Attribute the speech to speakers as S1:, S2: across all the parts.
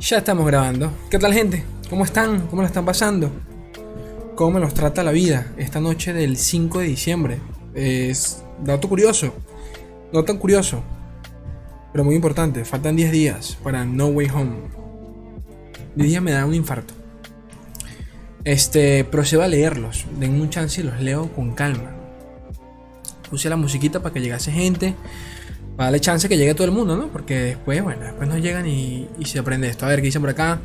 S1: Ya estamos grabando. ¿Qué tal gente? ¿Cómo están? ¿Cómo lo están pasando? ¿Cómo nos trata la vida esta noche del 5 de diciembre? Es dato curioso. No tan curioso. Pero muy importante. Faltan 10 días para No Way Home. 10 días me da un infarto. Este, procedo a leerlos. Den un chance y los leo con calma. Puse la musiquita para que llegase gente para darle chance que llegue todo el mundo, ¿no? Porque después, bueno, después no llegan y, se aprende esto. A ver, ¿qué dicen por acá?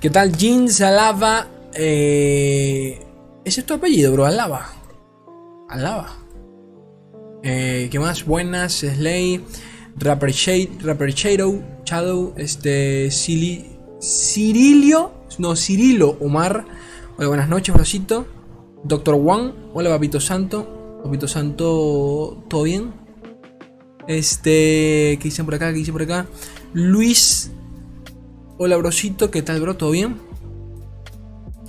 S1: ¿Qué tal? Jean Salava. Eh, ¿Ese es tu apellido, bro? Alaba. Alaba. Eh, ¿Qué más? Buenas, Slay. Rapper Shade, Rapper Shadow, Shadow, este, Cirilio, no, Cirilo, Omar. Hola, buenas noches, brosito. Doctor Juan, hola, Papito Santo. Papito Santo, ¿todo bien? Este, ¿qué dicen por acá? ¿Qué dicen por acá? Luis. Hola, brosito, ¿qué tal, bro? ¿Todo bien?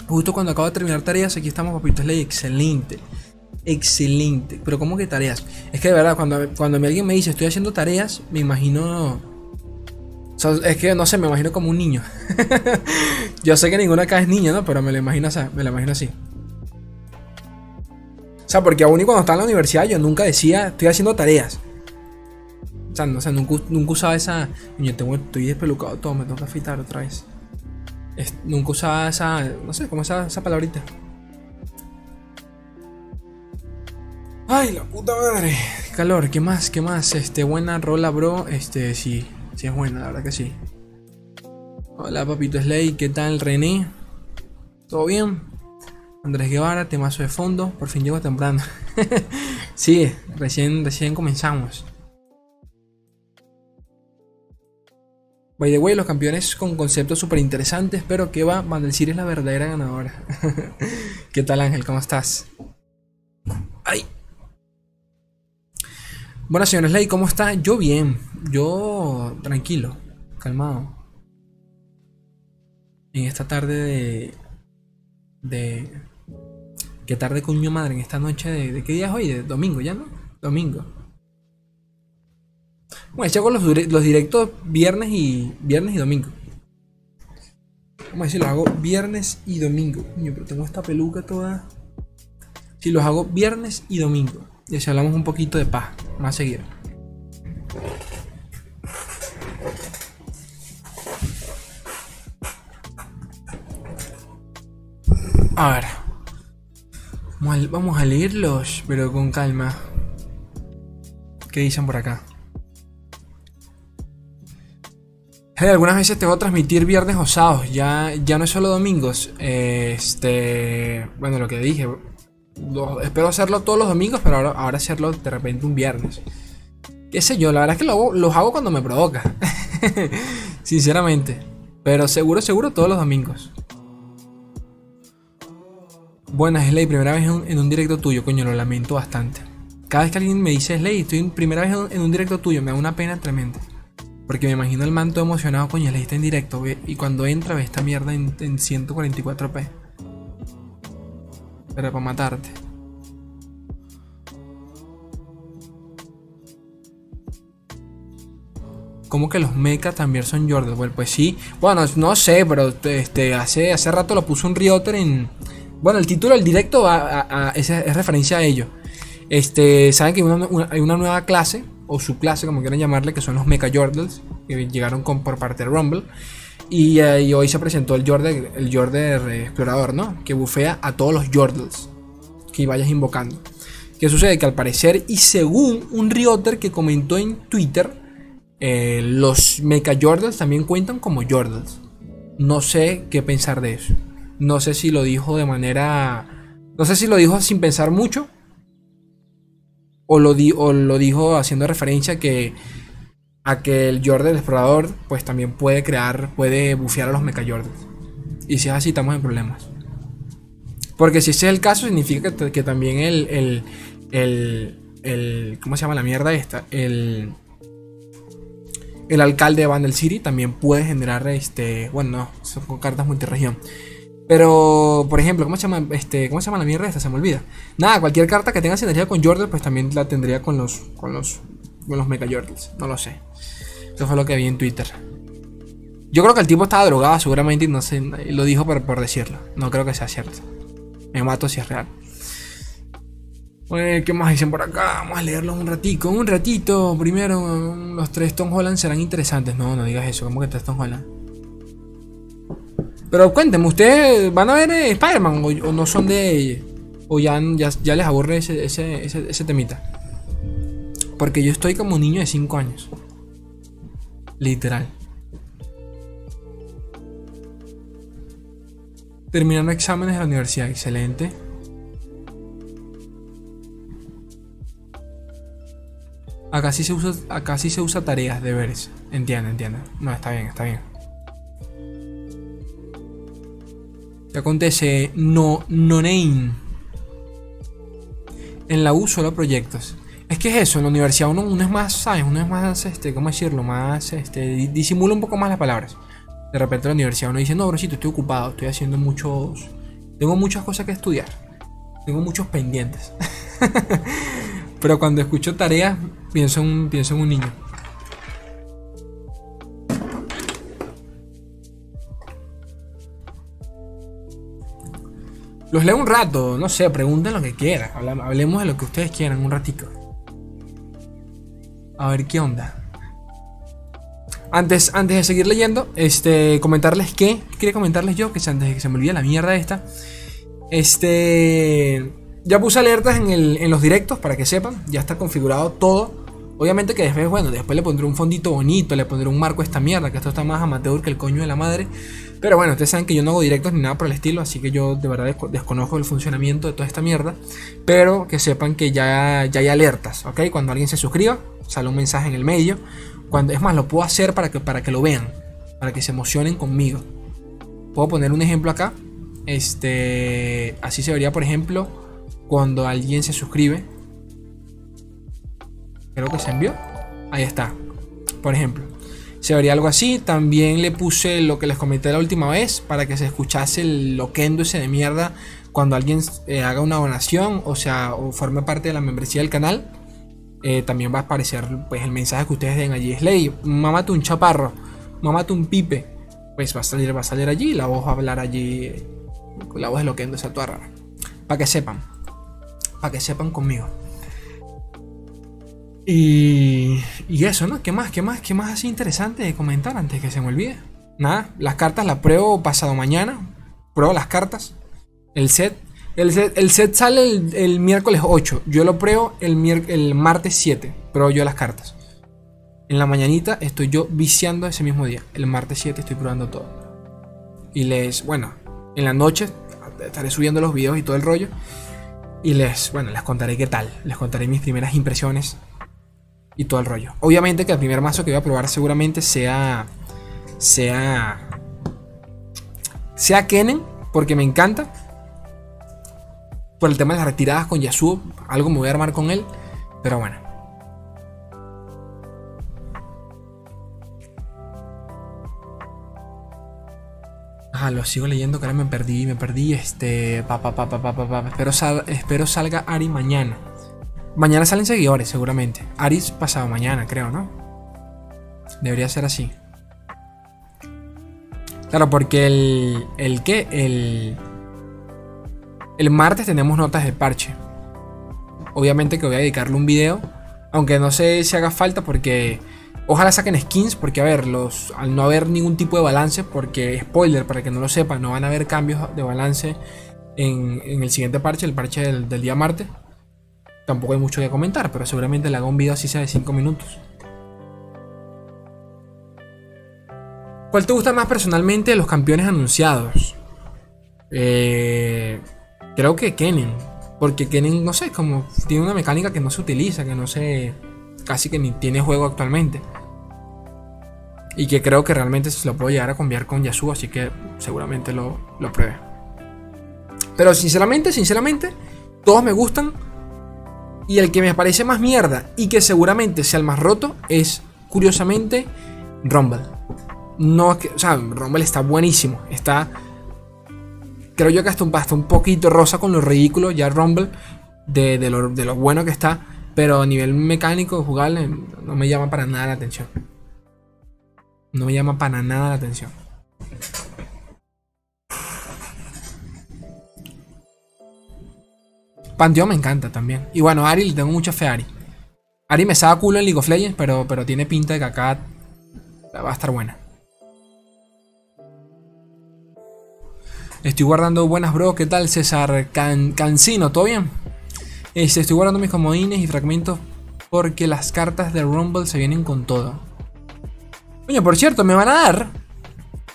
S1: Justo cuando acabo de terminar tareas, aquí estamos, papito ley. Excelente. Excelente. Pero, ¿cómo que tareas? Es que de verdad, cuando, cuando alguien me dice estoy haciendo tareas, me imagino. es que no sé, me imagino como un niño. Yo sé que ninguna acá es niña, ¿no? Pero me lo imagino, me lo imagino así. O sea, porque aún y cuando estaba en la universidad, yo nunca decía estoy haciendo tareas. O sea, no, o nunca, usaba esa. Yo tengo, estoy despelucado todo, me tengo que afeitar otra vez. nunca usaba esa. No sé, como esa, esa palabrita. Ay, la puta madre. calor, ¿qué más? ¿Qué más? Este, buena rola, bro. Este, sí, sí es buena, la verdad que sí. Hola, papito Slay, ¿qué tal, René? ¿Todo bien? Andrés Guevara, temazo de fondo. Por fin llego temprano. sí, recién, recién comenzamos. By the way, los campeones con conceptos súper interesantes, pero que va, City es la verdadera ganadora. ¿Qué tal Ángel? ¿Cómo estás? ¡Ay! Bueno, señores Ley, ¿cómo está? Yo bien, yo tranquilo, calmado. En esta tarde de... de ¿Qué tarde coño madre? En esta noche de... ¿De qué día es hoy? De domingo, ¿ya no? Domingo. Bueno, yo hago los, los directos viernes y viernes y domingo. Vamos a decir, los hago viernes y domingo. pero tengo esta peluca toda. Si los hago viernes y domingo. Y así hablamos un poquito de paz. Más seguido. A ver. Vamos a leerlos, pero con calma. ¿Qué dicen por acá? Algunas veces te voy a transmitir viernes o sábados, ya, ya no es solo domingos. Este, bueno, lo que dije, espero hacerlo todos los domingos, pero ahora, ahora hacerlo de repente un viernes. Qué sé yo, la verdad es que lo, los hago cuando me provoca. Sinceramente. Pero seguro, seguro todos los domingos. Buenas, Slay, primera vez en un, directo tuyo, coño, lo lamento bastante. Cada vez que alguien me dice Slay, estoy en primera vez en un directo tuyo, me da una pena tremenda. Porque me imagino el manto emocionado, coño, le está en directo, y cuando entra ve esta mierda en, 144p. Pero para matarte. ¿Cómo que los mechas también son Jordan? Bueno, pues sí. Bueno, no sé, pero este, hace, hace rato lo puso un Rioter en. Bueno, el título del directo es, referencia a ello. Este, saben que hay una nueva clase o su clase, como quieran llamarle, que son los Mecha Jordals, que llegaron con, por parte de Rumble. Eh, y, hoy se presentó el Jordan, el Explorador, ¿no? Que bufea a todos los Jordals que vayas invocando. ¿Qué sucede? Que al parecer, y según un Rioter que comentó en Twitter, eh, los Mecha Jordals también cuentan como Jordals. No sé qué pensar de eso. No sé si lo dijo de manera. No sé si lo dijo sin pensar mucho o lo, lo dijo haciendo referencia que, a que el Jordan explorador pues también puede crear, puede bufear a los Mecha Jordans. Y si es así, estamos en problemas. Porque si ese es el caso, significa que, también el, el, el, el, ¿Cómo se llama la mierda esta? El. El alcalde de Vandal City también puede generar este. Bueno, no, son cartas multiregión. Pero, por ejemplo, ¿cómo se llama este, cómo se llama la mierda esta? Se me olvida. Nada, cualquier carta que tenga sinergia con Jordan, pues también la tendría con los con los con los Mega Jordans, no lo sé. Eso fue lo que vi en Twitter. Yo creo que el tipo estaba drogado seguramente y no sé, lo dijo por, por decirlo. No creo que sea cierto. Me mato si es real. Bueno, ¿qué más dicen por acá? Vamos a leerlos un ratico. Un ratito. Primero, los tres Tom Holland serán interesantes. No, no digas eso. ¿Cómo que tres Tom Holland? Pero cuéntenme, ¿ustedes van a ver eh, Spider-Man o, no son de... o ya, ya, les aburre ese, ese, ese, temita? Porque yo estoy como un niño de 5 años. Literal. Terminando exámenes de la universidad, excelente. Acá sí se usa, acá sí se usa tareas, deberes. Entiende, entiende. No, está bien, está bien. ¿Qué acontece? No, name. En la U solo proyectos. Es que es eso, en la universidad uno, uno es más, ¿sabes? Uno es más, este, ¿cómo decirlo? Más, este, disimula un poco más las palabras. De repente en la universidad uno dice, no, brocito, estoy ocupado, estoy haciendo muchos... Tengo muchas cosas que estudiar. Tengo muchos pendientes. Pero cuando escucho tareas, pienso en pienso en un niño. Los leo un rato, no sé, pregunten lo que quieran. Hablemos de lo que ustedes quieran un ratito. A ver qué onda. Antes, antes de seguir leyendo, este, comentarles que, quería comentarles yo, que antes de que se me olvide la mierda esta, este, ya puse alertas en, en los directos para que sepan, ya está configurado todo. Obviamente que después, bueno, después le pondré un fondito bonito, le pondré un marco a esta mierda, que esto está más amateur que el coño de la madre. Pero bueno, ustedes saben que yo no hago directos ni nada por el estilo, así que yo de verdad desconozco el funcionamiento de toda esta mierda. Pero que sepan que ya, ya hay alertas, ¿ok? Cuando alguien se suscriba, sale un mensaje en el medio es más, lo puedo hacer para que, para que lo vean, para que se emocionen conmigo. Puedo poner un ejemplo acá. Este, así se vería, por ejemplo, cuando alguien se suscribe. Creo que se envió. Ahí está. Por ejemplo, se vería algo así. También le puse lo que les comenté la última vez para que se escuchase el loquendo ese de mierda cuando alguien eh, haga una donación, o sea, o forme parte de la membresía del canal. Eh, también va a aparecer pues, el mensaje que ustedes den allí. Es ley, mamate un chaparro, mamate un pipe. Pues va a salir, va a salir allí la voz va a hablar allí. La voz de lo que esa toda rara. Para que sepan. Para que sepan conmigo. Y, eso, ¿no? ¿Qué más? ¿Qué más? ¿Qué más así interesante de comentar antes que se me olvide? Nada, las cartas las pruebo pasado mañana. Pruebo las cartas. El set el set, sale el, miércoles 8. Yo lo pruebo el, el martes 7. Pruebo yo las cartas. En la mañanita estoy yo viciando ese mismo día. El martes 7 estoy probando todo. Y les, bueno, en la noche estaré subiendo los videos y todo el rollo. Y les, bueno, les contaré qué tal. Les contaré mis primeras impresiones y todo el rollo. Obviamente que el primer mazo que voy a probar seguramente sea, sea, sea Kennen, porque me encanta por el tema de las retiradas con Yasuo. Algo me voy a armar con él. Pero bueno. Ah, lo sigo leyendo, que ahora me perdí, me perdí. Este. Pa, pa, pa, pa, pa, pa, Espero, espero salga Ari mañana. Mañana salen seguidores, seguramente. Ari pasado mañana, creo, ¿no? Debería ser así. Claro, porque el. ¿El qué? El. El martes tenemos notas de parche. Obviamente que voy a dedicarle un video. Aunque no sé si haga falta porque... Ojalá saquen skins porque a ver, los, al no haber ningún tipo de balance, porque spoiler, para que no lo sepan, no van a haber cambios de balance en, el siguiente parche, el parche del, día martes. Tampoco hay mucho que comentar, pero seguramente le hago un video así sea de 5 minutos. ¿Cuál te gusta más personalmente de los campeones anunciados? Eh, Creo que Kennen. Porque Kennen, no sé, como tiene una mecánica que no se utiliza, que no se. casi que ni tiene juego actualmente. Y que creo que realmente se lo puedo llegar a cambiar con Yasuo, así que seguramente lo, lo pruebe. Pero sinceramente, sinceramente, todos me gustan. Y el que me parece más mierda y que seguramente sea el más roto es, curiosamente, Rumble. No, o sea, Rumble está buenísimo. Está creo yo que hasta un, hasta un poquito rosa con lo ridículo ya Rumble de, de, lo, de, lo, bueno que está. Pero a nivel mecánico, jugable, no me llama para nada la atención. No me llama para nada la atención. Panteón me encanta también. Y bueno, Ari, le tengo mucha fe a Ari. Ari me saca culo en League of Legends, pero, pero tiene pinta de que acá va a estar buena. Estoy guardando buenas, bro. ¿Qué tal, César Cancino? ¿Todo bien? Este, estoy guardando mis comodines y fragmentos porque las cartas de Rumble se vienen con todo. Coño, por cierto, me van a dar.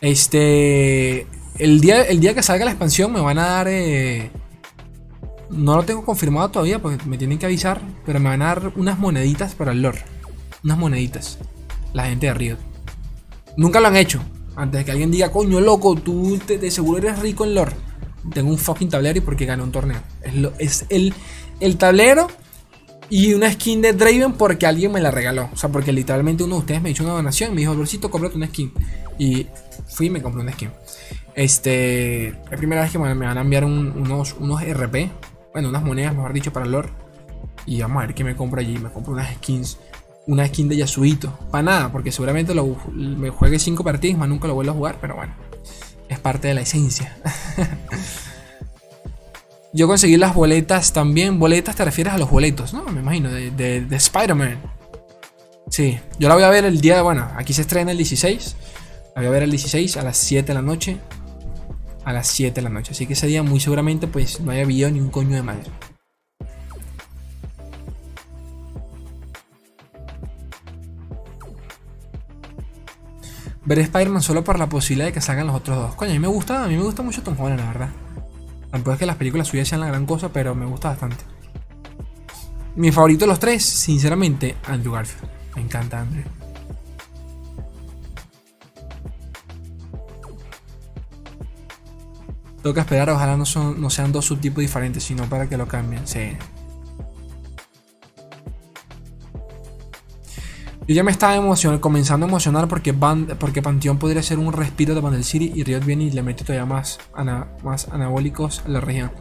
S1: Este. El día, el día que salga la expansión me van a dar. Eh, no lo tengo confirmado todavía porque me tienen que avisar. Pero me van a dar unas moneditas para el lore. Unas moneditas. La gente de Riot. Nunca lo han hecho. Antes de que alguien diga, coño, loco, tú de seguro eres rico en lore. Tengo un fucking tablero y porque gané un torneo. Es, lo, es el, el tablero y una skin de Draven porque alguien me la regaló. O sea, porque literalmente uno de ustedes me hizo una donación me dijo, Lorcito, cómprate una skin. Y fui y me compré una skin. Este. Es primera vez que me, van a enviar unos, unos RP. Bueno, unas monedas, mejor dicho, para lore. Y vamos a ver qué me compro allí. Me compro unas skins una skin de Yasuito. Para nada, porque seguramente lo, me juegue 5 partidas, más nunca lo vuelvo a jugar, pero bueno, es parte de la esencia. Yo conseguí las boletas también. Boletas te refieres a los boletos, ¿no? Me imagino, de, de, Spider-Man. Sí, yo la voy a ver el día, bueno, aquí se estrena el 16. La voy a ver el 16 a las 7 de la noche. A las 7 de la noche. Así que ese día muy seguramente pues no haya video ni un coño de madre. ver Spider-Man solo por la posibilidad de que salgan los otros dos. Coño, a mí me gusta, a mí me gusta mucho Tom Holland, la verdad. Tampoco es que las películas suyas sean la gran cosa, pero me gusta bastante. Mi favorito de los tres, sinceramente, Andrew Garfield. Me encanta Andrew. Que esperar, ojalá no, son, no sean dos subtipos diferentes, sino para que lo cambien. Sí. Yo ya me estaba comenzando a emocionar porque, porque Panteón podría ser un respiro de Bandel City y Riot viene y le mete todavía más, más anabólicos a la región.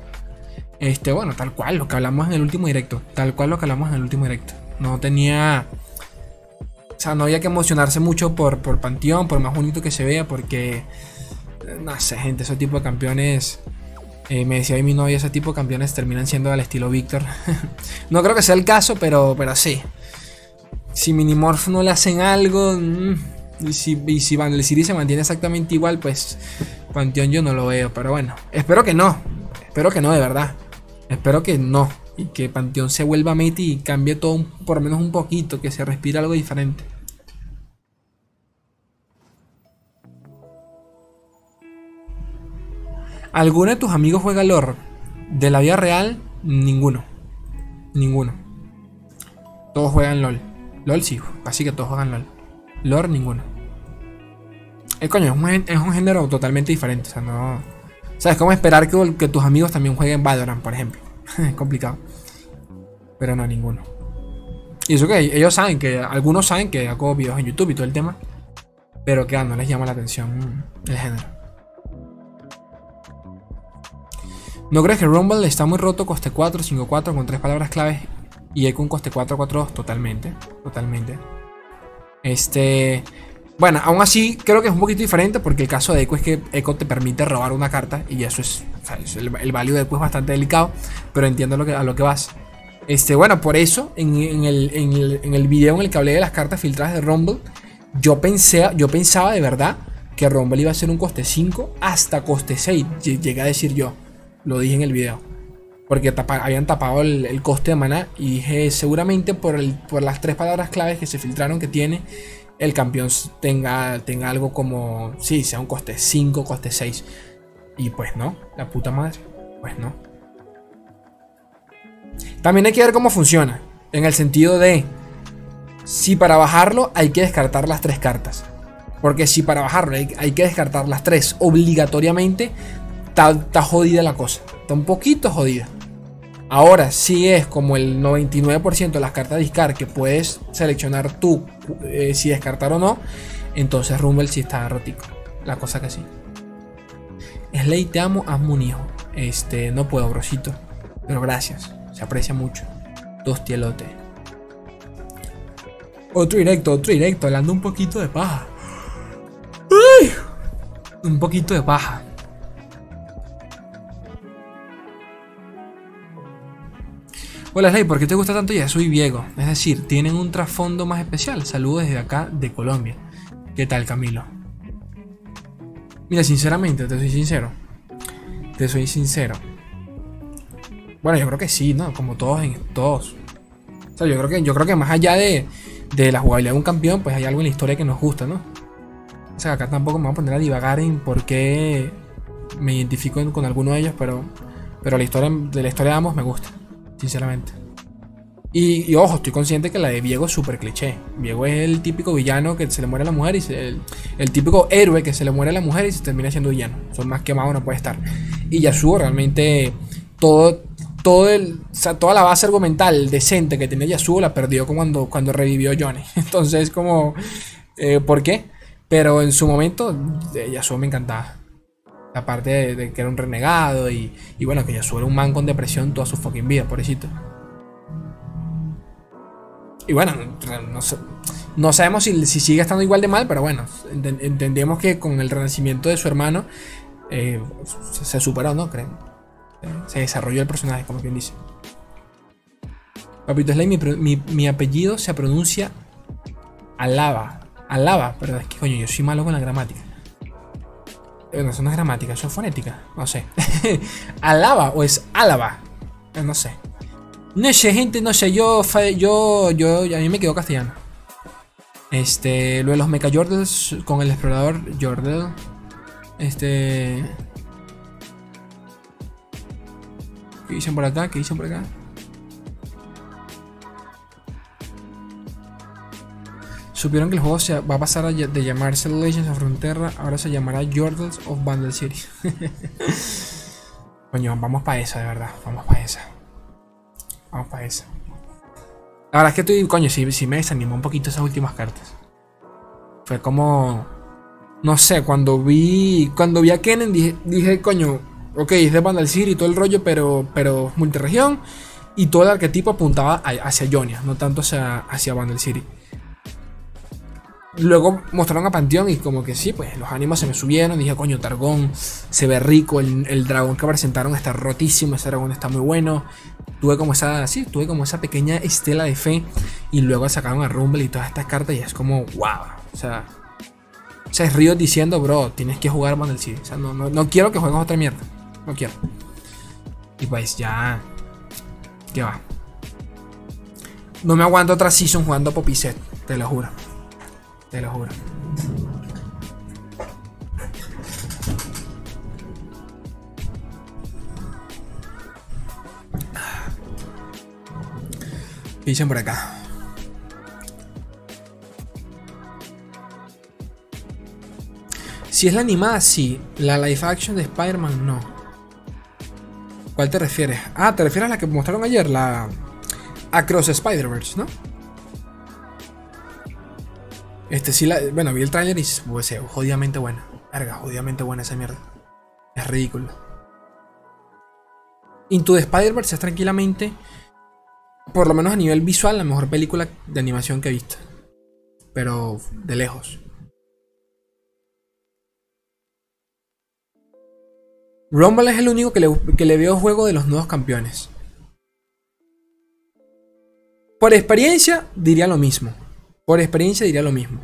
S1: Este, bueno, tal cual, lo que hablamos en el último directo. Tal cual lo que hablamos en el último directo. No tenía. O sea, no había que emocionarse mucho por, por Panteón, por más bonito que se vea, porque. No sé, gente, ese tipo de campeones. Eh, me decía mi novia, ese tipo de campeones terminan siendo al estilo Víctor. no creo que sea el caso, pero, pero sí si Minimorph no le hacen algo, mm, y si, y si City se mantiene exactamente igual, pues Panteón yo no lo veo. Pero bueno, espero que no. Espero que no, de verdad. Espero que no. Y que Panteón se vuelva Meti y cambie todo por lo menos un poquito, que se respire algo diferente. ¿Alguno de tus amigos juega LOR? De la vida real, ninguno. Ninguno. Todos juegan LOL. LOL sí, así que todos juegan LOL. LOR ninguno. Eh, coño, es un, género totalmente diferente. O sea, no. ¿Sabes cómo esperar que, que tus amigos también jueguen Valorant, por ejemplo? es complicado. Pero no, ninguno. Y eso que ellos saben que. Algunos saben que hago videos en YouTube y todo el tema. Pero que ah, no les llama la atención el género. ¿No crees que Rumble está muy roto coste 4, 5, 4 con tres palabras claves y Echo un coste 4-4-2 totalmente. Totalmente. Este. Bueno, aún así creo que es un poquito diferente porque el caso de Echo es que Echo te permite robar una carta y eso es. el, el value de Echo es bastante delicado, pero entiendo lo que, a lo que vas. Este, bueno, por eso en, el, en, el, video en el que hablé de las cartas filtradas de Rumble, yo, pensé, yo pensaba de verdad que Rumble iba a ser un coste 5 hasta coste 6. Llegué a decir yo. Lo dije en el video porque habían tapado el, coste de maná y dije seguramente por, el, por las tres palabras claves que se filtraron que tiene el campeón tenga, tenga algo como, sí, sea un coste 5, coste 6. Y pues no, la puta madre, pues no. También hay que ver cómo funciona, en el sentido de, si para bajarlo hay que descartar las tres cartas. Porque si para bajarlo hay, que descartar las tres obligatoriamente, está jodida la cosa. Está un poquito jodida. Ahora, si es como el 99% de las cartas discard que puedes seleccionar tú eh, si descartar o no, entonces Rumble sí está rotico. La cosa que sí. Slay, te amo, hazme un hijo. Este, no puedo, brosito. Pero gracias. Se aprecia mucho. Dos tielotes. Otro directo, otro directo, hablando un poquito de paja. Un poquito de paja. Hola Slay, ¿por qué te gusta tanto Yasuo y Viego? Es decir, tienen un trasfondo más especial. Saludos desde acá de Colombia. ¿Qué tal, Camilo? Mira, sinceramente, te soy sincero. Te soy sincero. Bueno, yo creo que sí, ¿no? Como todos en todos. O sea, yo creo que, yo creo que más allá de, de la jugabilidad de un campeón, pues hay algo en la historia que nos gusta, ¿no? O sea, acá tampoco me voy a poner a divagar en por qué me identifico con alguno de ellos, pero, pero la historia de la historia de ambos me gusta sinceramente. Y, ojo, estoy consciente que la de Viego es súper cliché. Viego es el típico villano que se le muere a la mujer y el, típico héroe que se le muere a la mujer y se termina siendo villano. Son más quemados, no puede estar. Y Yasuo realmente todo, todo el, toda la base argumental decente que tenía Yasuo la perdió cuando, cuando revivió Johnny. Entonces, como, eh, ¿por qué? Pero en su momento, eh, Yasuo me encantaba. Aparte de, que era un renegado y, bueno, que ya era un man con depresión toda su fucking vida, pobrecito. Y bueno, no, sabemos si, sigue estando igual de mal, pero bueno, entendemos que con el renacimiento de su hermano eh, se, superó, ¿no? Creen. Se desarrolló el personaje, como quien dice. Papito Slay, mi, mi, apellido se pronuncia Alaba. Alaba, pero es que coño, yo soy malo con la gramática. Bueno, eso no es gramática, eso es fonética. No sé. Alaba o es álava. Eh, no sé. No sé, gente, no sé. Yo, yo, yo, a mí me quedó castellano. Este, lo de los Mecha Jordels con el explorador Jordel. Este. ¿Qué dicen por acá? ¿Qué dicen por acá? Supieron que el juego se va a pasar de llamarse Legends of Frontera, ahora se llamará Jordans of Bundle City. Coño, vamos para esa, de verdad. Vamos para esa. Vamos para esa. La verdad es que estoy, coño, sí, me desanimó un poquito esas últimas cartas. Fue como. No sé, cuando vi. Cuando vi a Kennen dije, dije coño, ok, es de Bundle City y todo el rollo, pero, pero multiregión. Y todo el arquetipo apuntaba hacia Jonia, no tanto hacia, hacia Bundle City. Luego mostraron a Panteón y como que sí, pues los ánimos se me subieron. Dije, coño, Targón se ve rico. El, dragón que presentaron está rotísimo. Ese dragón está muy bueno. Tuve como esa, sí, tuve como esa pequeña estela de fe. Y luego sacaron a Rumble y todas estas cartas. Y es como, wow. O sea, o sea, es Río diciendo, bro, tienes que jugar Bandel City. O sea, no, no, quiero que juegues otra mierda. No quiero. Y pues ya. ¿Qué va? No me aguanto otra season jugando Poppy Set, te lo juro. Te lo juro. Por acá. Si es la animada, sí. La live action de Spider-Man, no. ¿Cuál te refieres? Ah, te refieres a la que mostraron ayer, la Across Spider-Verse, ¿no? Este sí, la, bueno, vi el tráiler y pues, jodidamente buena. Verga, jodidamente buena esa mierda. Es ridículo. Into the Spider-Verse es tranquilamente, por lo menos a nivel visual, la mejor película de animación que he visto. Pero de lejos. Rumble es el único que le, que le veo juego de los nuevos campeones. Por experiencia, diría lo mismo. Por experiencia diría lo mismo.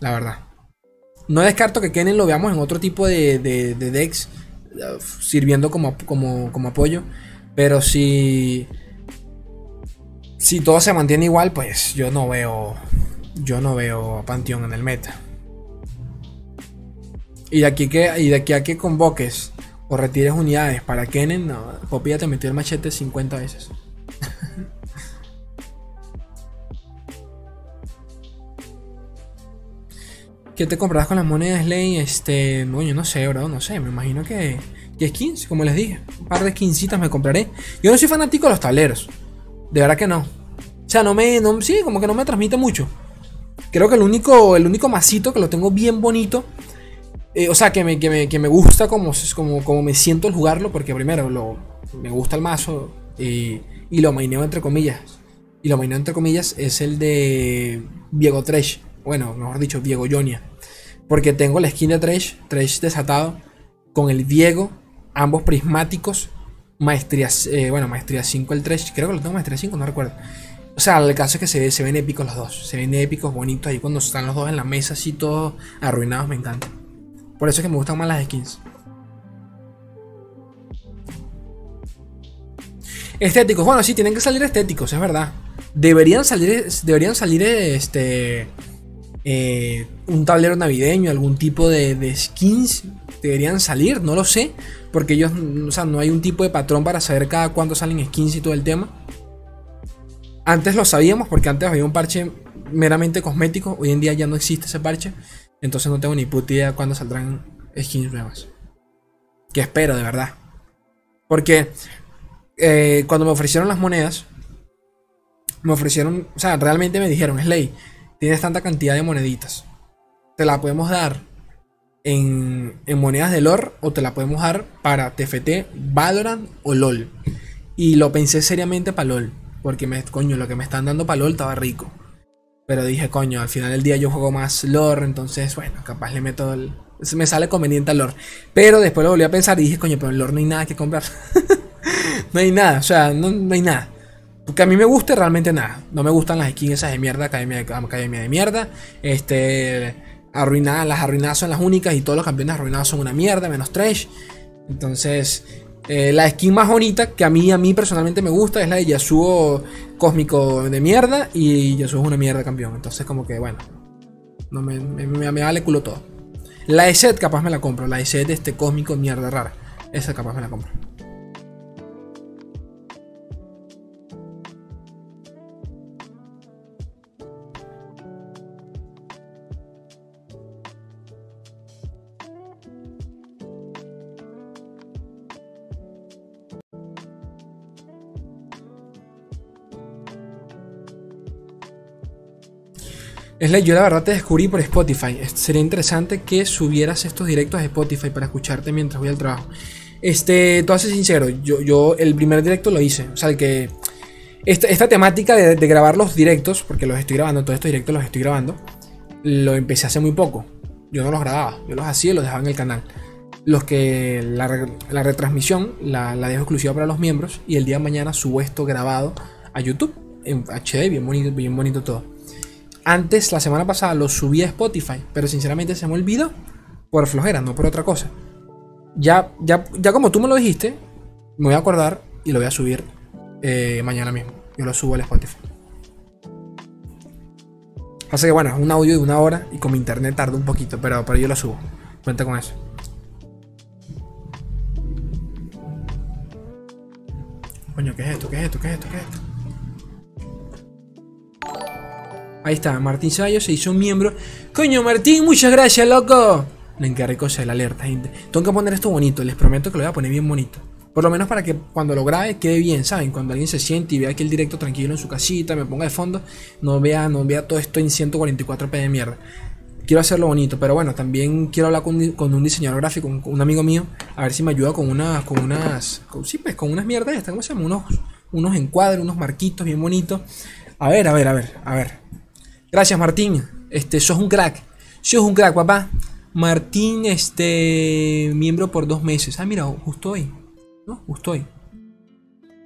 S1: La verdad. No descarto que Kennen lo veamos en otro tipo de, de, decks. Uh, sirviendo como, como, como apoyo. Pero si. Si todo se mantiene igual, pues yo no veo. Yo no veo a Pantheon en el meta. Y de aquí, que, y de aquí a que convoques o retires unidades para Kennen, no, te metió el machete 50 veces. ¿Qué te comprarás con las monedas Slay? Este, no, yo no sé, bro, no sé. Me imagino que, que skins, como les dije. Un par de skincitas me compraré. Yo no soy fanático de los tableros. De verdad que no. O sea, no me. No, sí, como que no me transmite mucho. Creo que el único, el único masito que lo tengo bien bonito. Eh, o sea, que me, que me, gusta como, como, como, me siento al jugarlo. Porque primero, lo, me gusta el mazo. Y, y lo maineo entre comillas. Y lo maineo entre comillas es el de Diego Tresh bueno, mejor dicho, Diego Jonia. Porque tengo la skin de Trash, Trash desatado, con el Diego, ambos prismáticos, maestría, eh, bueno, maestría 5 el Trash, creo que lo tengo maestría 5, no recuerdo. O sea, el caso es que se, se ven épicos los dos, se ven épicos, bonitos, ahí cuando están los dos en la mesa así todos arruinados, me encanta. Por eso es que me gustan más las skins. Estéticos, bueno, sí, tienen que salir estéticos, es verdad. Deberían salir, deberían salir este, eh, un tablero navideño, algún tipo de, skins. Deberían salir, no lo sé. Porque ellos, o sea, no hay un tipo de patrón para saber cada cuánto salen skins y todo el tema. Antes lo sabíamos porque antes había un parche meramente cosmético. Hoy en día ya no existe ese parche. Entonces no tengo ni puta idea cuándo saldrán skins nuevas. Que espero, de verdad. Porque eh, cuando me ofrecieron las monedas, me ofrecieron, o sea, realmente me dijeron, Slay, tienes tanta cantidad de moneditas. Te la podemos dar en, en monedas de lore o te la podemos dar para TFT, Valorant o LOL. Y lo pensé seriamente para LOL. Porque me, coño, lo que me están dando para LOL estaba rico. Pero dije, coño, al final del día yo juego más lore, entonces, bueno, capaz le meto el... Me sale conveniente al lore. Pero después lo volví a pensar y dije, coño, pero en lore no hay nada que comprar. no hay nada, o sea, no, hay nada. Porque a mí me gusta realmente nada. No me gustan las skins esas de mierda, academia, academia de mierda. Este, arruinadas, las arruinadas son las únicas y todos los campeones arruinados son una mierda, menos trash. Entonces, eh, la skin más bonita que a mí, a mí personalmente me gusta es la de Yasuo cósmico de mierda y Yasuo es una mierda campeón. Entonces como que bueno, no me, me, vale culo todo. La set capaz me la compro, la set este cósmico mierda rara. Esa capaz me la compro. Es la, yo la verdad te descubrí por Spotify. Sería interesante que subieras estos directos a Spotify para escucharte mientras voy al trabajo. Este, todo ser sincero, yo, yo el primer directo lo hice. O sea, el que. Esta, temática de, grabar los directos, porque los estoy grabando, todos estos directos los estoy grabando, lo empecé hace muy poco. Yo no los grababa, yo los hacía y los dejaba en el canal. Los que la, retransmisión la, la, dejo exclusiva para los miembros y el día de mañana subo esto grabado a YouTube en HD, bien bonito, bien bonito todo. Antes, la semana pasada, lo subí a Spotify, pero sinceramente se me olvidó por flojera, no por otra cosa. Ya, ya, ya como tú me lo dijiste, me voy a acordar y lo voy a subir eh, mañana mismo. Yo lo subo al Spotify. Así que bueno, es un audio de una hora y con mi internet tarda un poquito, pero, pero yo lo subo. Cuenta con eso. Coño, ¿qué es esto? ¿Qué es esto? ¿Qué es esto? ¿Qué es esto? Ahí está, Martín Sayo se hizo un miembro. Coño, Martín, muchas gracias, loco. Le encargué cosas de la alerta, gente. Tengo que poner esto bonito, les prometo que lo voy a poner bien bonito. Por lo menos para que cuando lo grabe quede bien, ¿saben? Cuando alguien se siente y vea que el directo tranquilo en su casita, me ponga de fondo, no vea, no vea todo esto en 144p de mierda. Quiero hacerlo bonito, pero bueno, también quiero hablar con, un diseñador gráfico, con un amigo mío, a ver si me ayuda con unas, con unas, sí, pues con unas mierdas, ¿cómo se llama? Unos, unos encuadres, unos marquitos bien bonitos. A ver, a ver, a ver, a ver. Gracias, Martín. Este, sos un crack. Sos un crack, papá. Martín, este, miembro por dos meses. Ah, mira, justo hoy. ¿No? Justo hoy.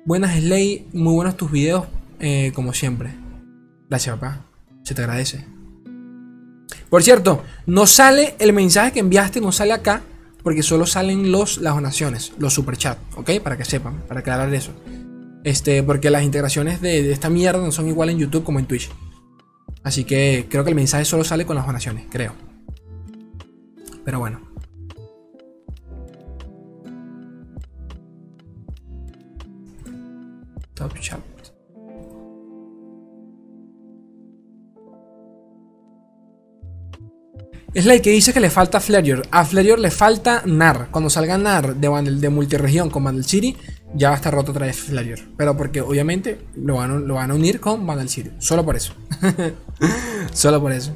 S1: Buenas, Slay. Muy buenos tus videos, eh, como siempre. Gracias, papá. Se te agradece. Por cierto, no sale el mensaje que enviaste, no sale acá, porque solo salen los, las donaciones, los superchats, ¿ok? Para que sepan, para aclarar eso. Este, porque las integraciones de, de esta mierda no son igual en YouTube como en Twitch. Así que creo que el mensaje solo sale con las donaciones, creo. Pero bueno. Top chat. Es la que dice que le falta Flareor. A Flareor le falta NAR. Cuando salga NAR de, de multiregión con Vandal City, ya va a estar roto otra vez Flareor. Pero porque obviamente lo van, a, lo van a unir con Vandal. Solo por eso. Solo por eso.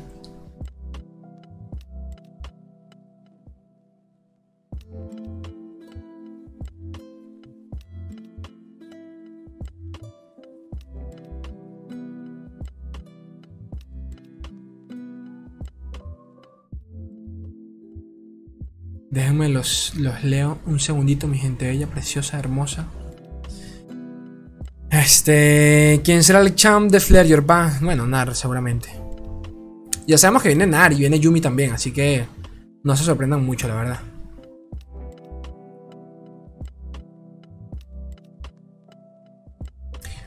S1: Déjenme los, los leo un segundito, mi gente bella, preciosa, hermosa. Este. ¿Quién será el champ de Flair Va, bueno, Nar, seguramente. Ya sabemos que viene Nar y viene Yumi también, así que no se sorprendan mucho, la verdad.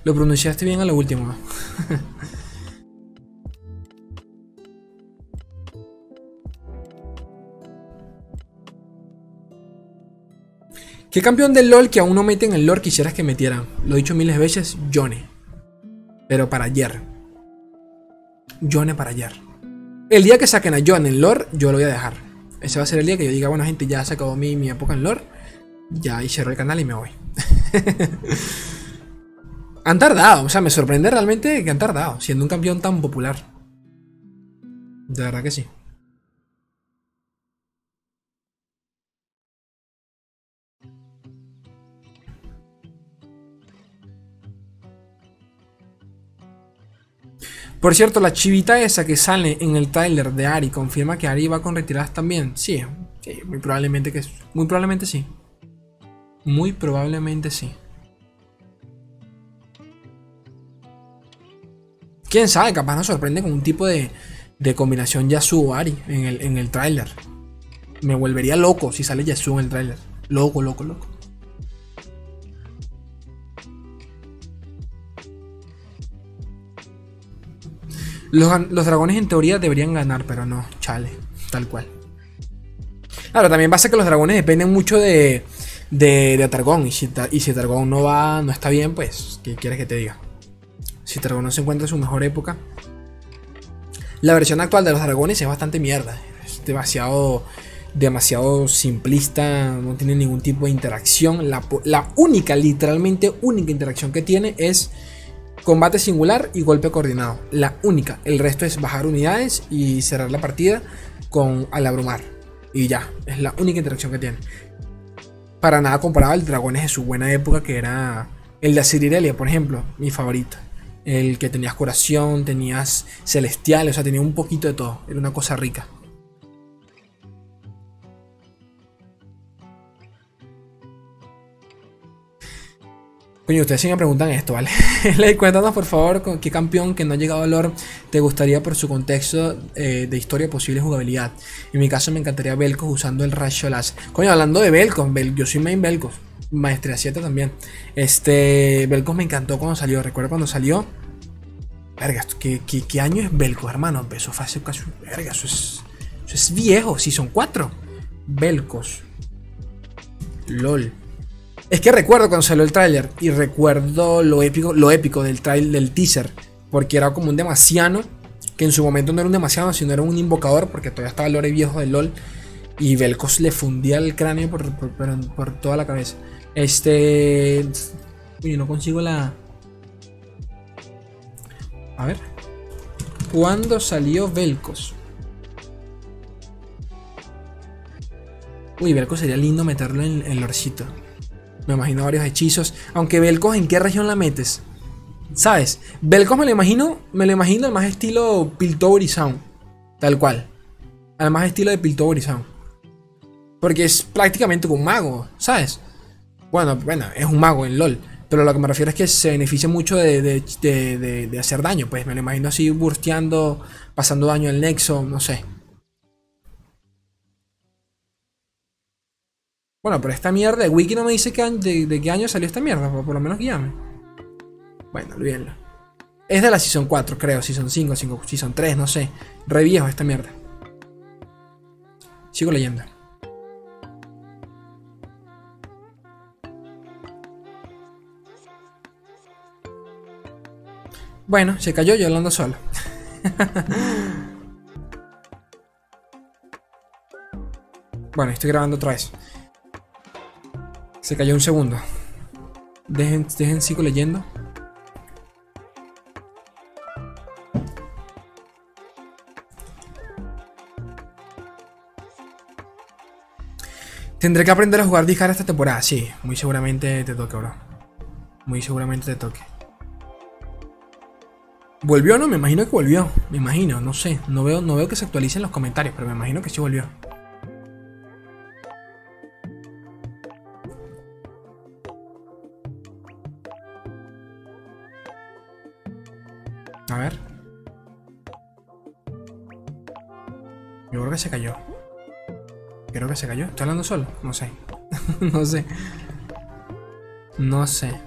S1: Lo pronunciaste bien a lo último. ¿Qué campeón del LOL que aún no meten en el LOL quisieras que metieran? Lo he dicho miles de veces, Johnny. Pero para ayer. Johnny para ayer. El día que saquen a John en LOL, yo lo voy a dejar. Ese va a ser el día que yo diga, bueno gente, ya se acabó mi, mi época en LOL. Ya y cierro el canal y me voy. han tardado, o sea, me sorprende realmente que han tardado, siendo un campeón tan popular. De verdad que sí. Por cierto, la chivita esa que sale en el trailer de Ari confirma que Ari va con retiradas también. Sí, sí, muy probablemente que muy probablemente sí. Muy probablemente sí. Quién sabe, capaz nos sorprende con un tipo de, de combinación Yasuo Ari en el, en el tráiler. Me volvería loco si sale Yasuo en el tráiler. Loco, loco, loco. Los, dragones en teoría deberían ganar, pero no, chale, tal cual. Claro, también pasa que los dragones dependen mucho de, de, de Targón. Y si, y si Targón no va, no está bien, pues, ¿qué quieres que te diga? Si Targón no se encuentra en su mejor época. La versión actual de los dragones es bastante mierda. Es demasiado, demasiado simplista. No tiene ningún tipo de interacción. La, la única, literalmente única interacción que tiene es Combate singular y golpe coordinado. La única. El resto es bajar unidades y cerrar la partida con al abrumar. Y ya. Es la única interacción que tiene. Para nada comparado al Dragones de su buena época, que era el de Asirirelia, por ejemplo, mi favorito. El que tenías curación, tenías celestial, o sea, tenía un poquito de todo. Era una cosa rica. Coño, ustedes sí me preguntan esto, ¿vale? Cuéntanos por favor qué campeón que no ha llegado a lore te gustaría por su contexto eh, de historia posible jugabilidad. En mi caso me encantaría Belcos usando el Rayo Las. Coño, hablando de Belcos, yo soy main Belcos. Maestría 7 también. Este. Belcos me encantó cuando salió. Recuerdo cuando salió. Verga, ¿qué, qué, año es Belcos, hermano? Eso fue hace casi. Verga, eso es. Eso es viejo. Si son cuatro. Belcos. LOL. Es que recuerdo cuando salió el tráiler y recuerdo lo épico, lo épico del trailer, del teaser, porque era como un demasiado, que en su momento no era un demasiado, sino era un invocador, porque todavía estaba el lore viejo del LOL, y Velcos le fundía el cráneo por, por, toda la cabeza. Este... Uy, no consigo la... A ver. ¿Cuándo salió Velcos? Uy, Velcos sería lindo meterlo en el lorcito. Me imagino varios hechizos. Aunque Belcos, ¿en qué región la metes? ¿Sabes? Belcos me lo imagino, me lo imagino al más estilo Piltover Sound. Tal cual. Al más estilo de Piltover. Porque es prácticamente un mago, ¿sabes? Bueno, bueno, es un mago en LOL. Pero lo que me refiero es que se beneficia mucho de, de, de hacer daño. Pues me lo imagino así bursteando, pasando daño al nexo, no sé. Bueno, pero esta mierda de Wiki no me dice de, qué año salió esta mierda, por, lo menos guíame. Bueno, olvídenlo. Es de la Season 4, creo, Season 5, 5 Season 3, no sé. Re viejo esta mierda. Sigo leyendo. Bueno, se cayó yo hablando solo. bueno, estoy grabando otra vez. Se cayó un segundo. Dejen, dejen sigo leyendo. Tendré que aprender a jugar Dijar esta temporada. Sí, muy seguramente te toque, bro. Muy seguramente te toque. ¿Volvió o no? Me imagino que volvió. Me imagino, no sé. No veo, no veo que se actualicen los comentarios, pero me imagino que sí volvió. A ver. Yo creo que se cayó. Creo que se cayó. ¿Estoy hablando solo? No sé. no sé. No sé.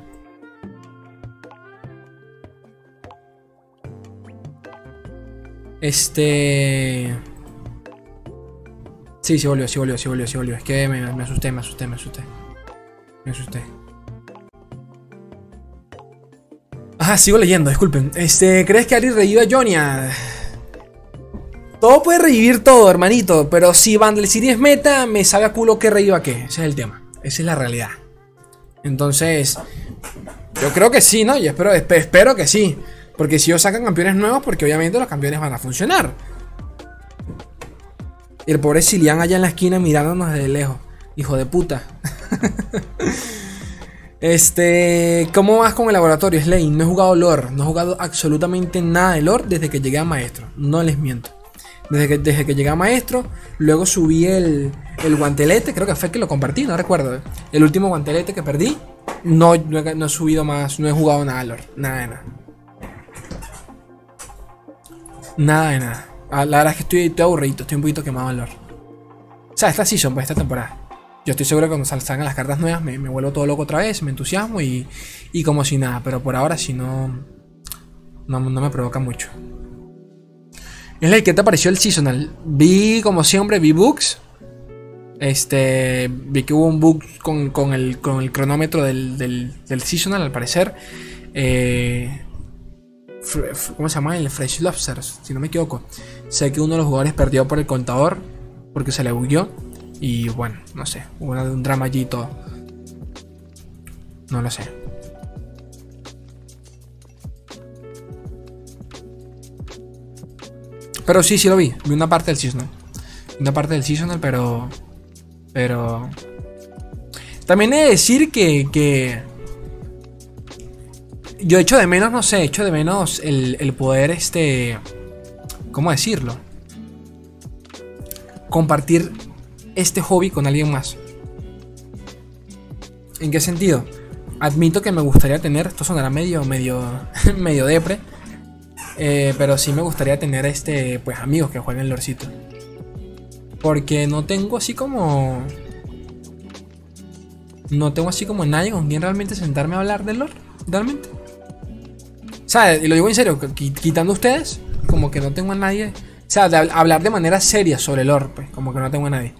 S1: Este. Sí, sí volvió, sí volvió, sí volvió, sí volvió. Es que me, me asusté, me asusté, me asusté. Me asusté. Ajá, sigo leyendo, disculpen. Este, ¿crees que Ari reviva a Jonia? Todo puede revivir todo, hermanito. Pero si Vandal City es meta, me sabe a culo que reviva qué. Ese es el tema. Esa es la realidad. Entonces, yo creo que sí, ¿no? Y espero, espero que sí. Porque si ellos sacan campeones nuevos, porque obviamente los campeones van a funcionar. El pobre Silian allá en la esquina mirándonos desde lejos. Hijo de puta. este. ¿Cómo vas con el laboratorio, Slane? No he jugado lore. No he jugado absolutamente nada de lore desde que llegué a maestro. No les miento. Desde que, desde que llegué a maestro, luego subí el, el guantelete, creo que fue que lo compartí, no recuerdo. El último guantelete que perdí, no, no, he, subido más, no he jugado nada lore, nada de nada. Nada de nada. Ah, la verdad es que estoy, estoy aburrido, estoy un poquito quemado en lore. O sea, esta season, pues esta temporada. Yo estoy seguro que cuando salgan las cartas nuevas me, vuelvo todo loco otra vez, me entusiasmo y, y como si nada. Pero por ahora si no, no, no me provoca mucho. Es ¿qué te pareció el seasonal? Vi, como siempre, vi bugs. Este, vi que hubo un bug con, el, con el, cronómetro del, del, seasonal, al parecer. Eh, ¿Cómo se llama? El Fresh Lobster, si no me equivoco. Sé que uno de los jugadores perdió por el contador porque se le bugueó. Y bueno, no sé, hubo un drama allí todo. No lo sé. Pero sí, sí lo vi. Vi una parte del seasonal. Una parte del seasonal, pero. Pero. También he de decir que. que yo echo de menos, no sé, echo de menos el, el poder, este. ¿Cómo decirlo? Compartir este hobby con alguien más. ¿En qué sentido? Admito que me gustaría tener, esto sonará medio, medio, medio depre, eh, pero sí me gustaría tener este, pues amigos que jueguen lorcito. Porque no tengo así como... No tengo así como nadie con quien realmente sentarme a hablar del lore. Realmente. O sea, y lo digo en serio, quitando ustedes, como que no tengo a nadie. O sea, de hablar de manera seria sobre el lore, pues, como que no tengo a nadie.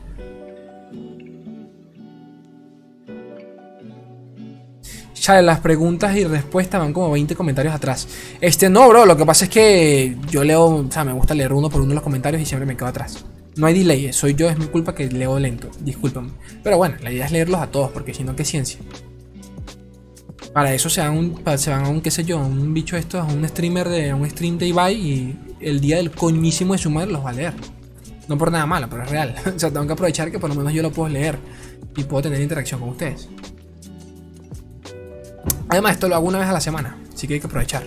S1: Ya las preguntas y respuestas van como 20 comentarios atrás. Este, no, bro, lo que pasa es que yo leo, o sea, me gusta leer uno por uno los comentarios y siempre me quedo atrás. No hay delay, soy yo, es mi culpa que leo lento, discúlpame. Pero bueno, la idea es leerlos a todos, porque si no, ¿qué ciencia? Para eso se van, un, se van a un, qué sé yo, un bicho esto, a un streamer de un stream de Ibai y el día del coñísimo de su madre los va a leer. No por nada malo, pero es real. o sea, tengo que aprovechar que por lo menos yo lo puedo leer y puedo tener interacción con ustedes. Además, esto lo hago una vez a la semana, así que hay que aprovechar.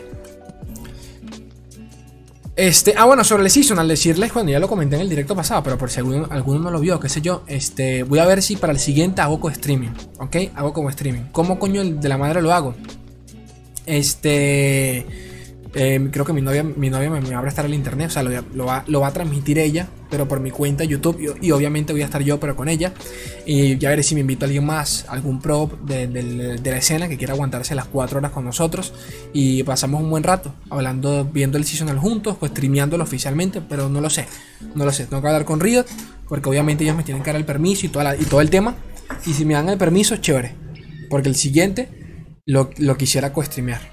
S1: Este, ah, bueno, sobre el season, al decirles, cuando ya lo comenté en el directo pasado, pero por si alguno, no lo vio, qué sé yo, este, voy a ver si para el siguiente hago como streaming, ¿ok? Hago como streaming. ¿Cómo coño de la madre lo hago? Este, eh, creo que mi novia, mi novia me, va a prestar el internet, o sea, lo, va, a transmitir ella, pero por mi cuenta YouTube. Y, obviamente voy a estar yo, pero con ella. Y ya veré si me invito a alguien más, algún pro de, la escena que quiera aguantarse las 4 horas con nosotros. Y pasamos un buen rato hablando, viendo el seasonal juntos, pues streameándolo oficialmente, pero no lo sé. No lo sé, tengo que hablar con Riot, porque obviamente ellos me tienen que dar el permiso y, toda y todo el tema. Y si me dan el permiso, chévere. Porque el siguiente lo, lo quisiera co-streamear.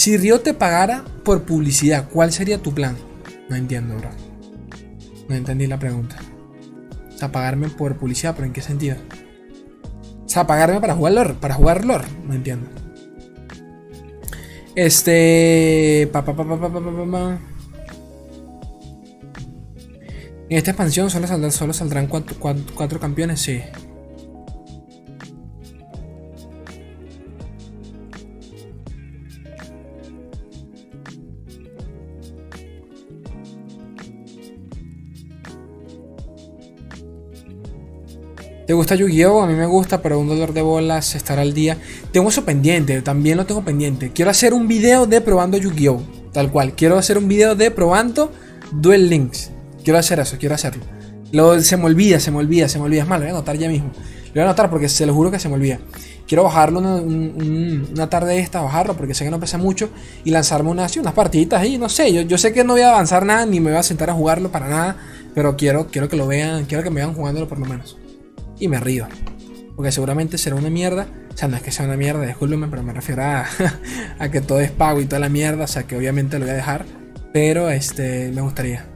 S1: Si Río te pagara por publicidad, ¿cuál sería tu plan? No entiendo, bro. No entendí la pregunta. O sea, pagarme por publicidad, pero ¿en qué sentido? O sea, pagarme para jugar lore, para jugar lore, no entiendo. Este. Pa, pa, pa, en esta expansión solo saldrán, cuatro campeones, sí. ¿Te gusta Yu-Gi-Oh? A mí me gusta, pero un dolor de bolas estar al día. Tengo eso pendiente, también lo tengo pendiente. Quiero hacer un video de probando Yu-Gi-Oh! Tal cual. Quiero hacer un video de probando Duel Links. Quiero hacer eso, quiero hacerlo. Lo, se me olvida, se me olvida, se me olvida. Es malo, lo voy a anotar ya mismo. Lo voy a anotar porque se lo juro que se me olvida. Quiero bajarlo una, tarde esta, bajarlo porque sé que no pesa mucho y lanzarme unas, unas partiditas ahí, no sé, yo, yo sé que no voy a avanzar nada ni me voy a sentar a jugarlo para nada, pero quiero, quiero que lo vean, quiero que me vean jugándolo por lo menos. Y me río. Porque seguramente será una mierda. O sea, no es que sea una mierda, discúlpenme, pero me refiero a, que todo es pago y toda la mierda. O sea, que obviamente lo voy a dejar. Pero este, me gustaría.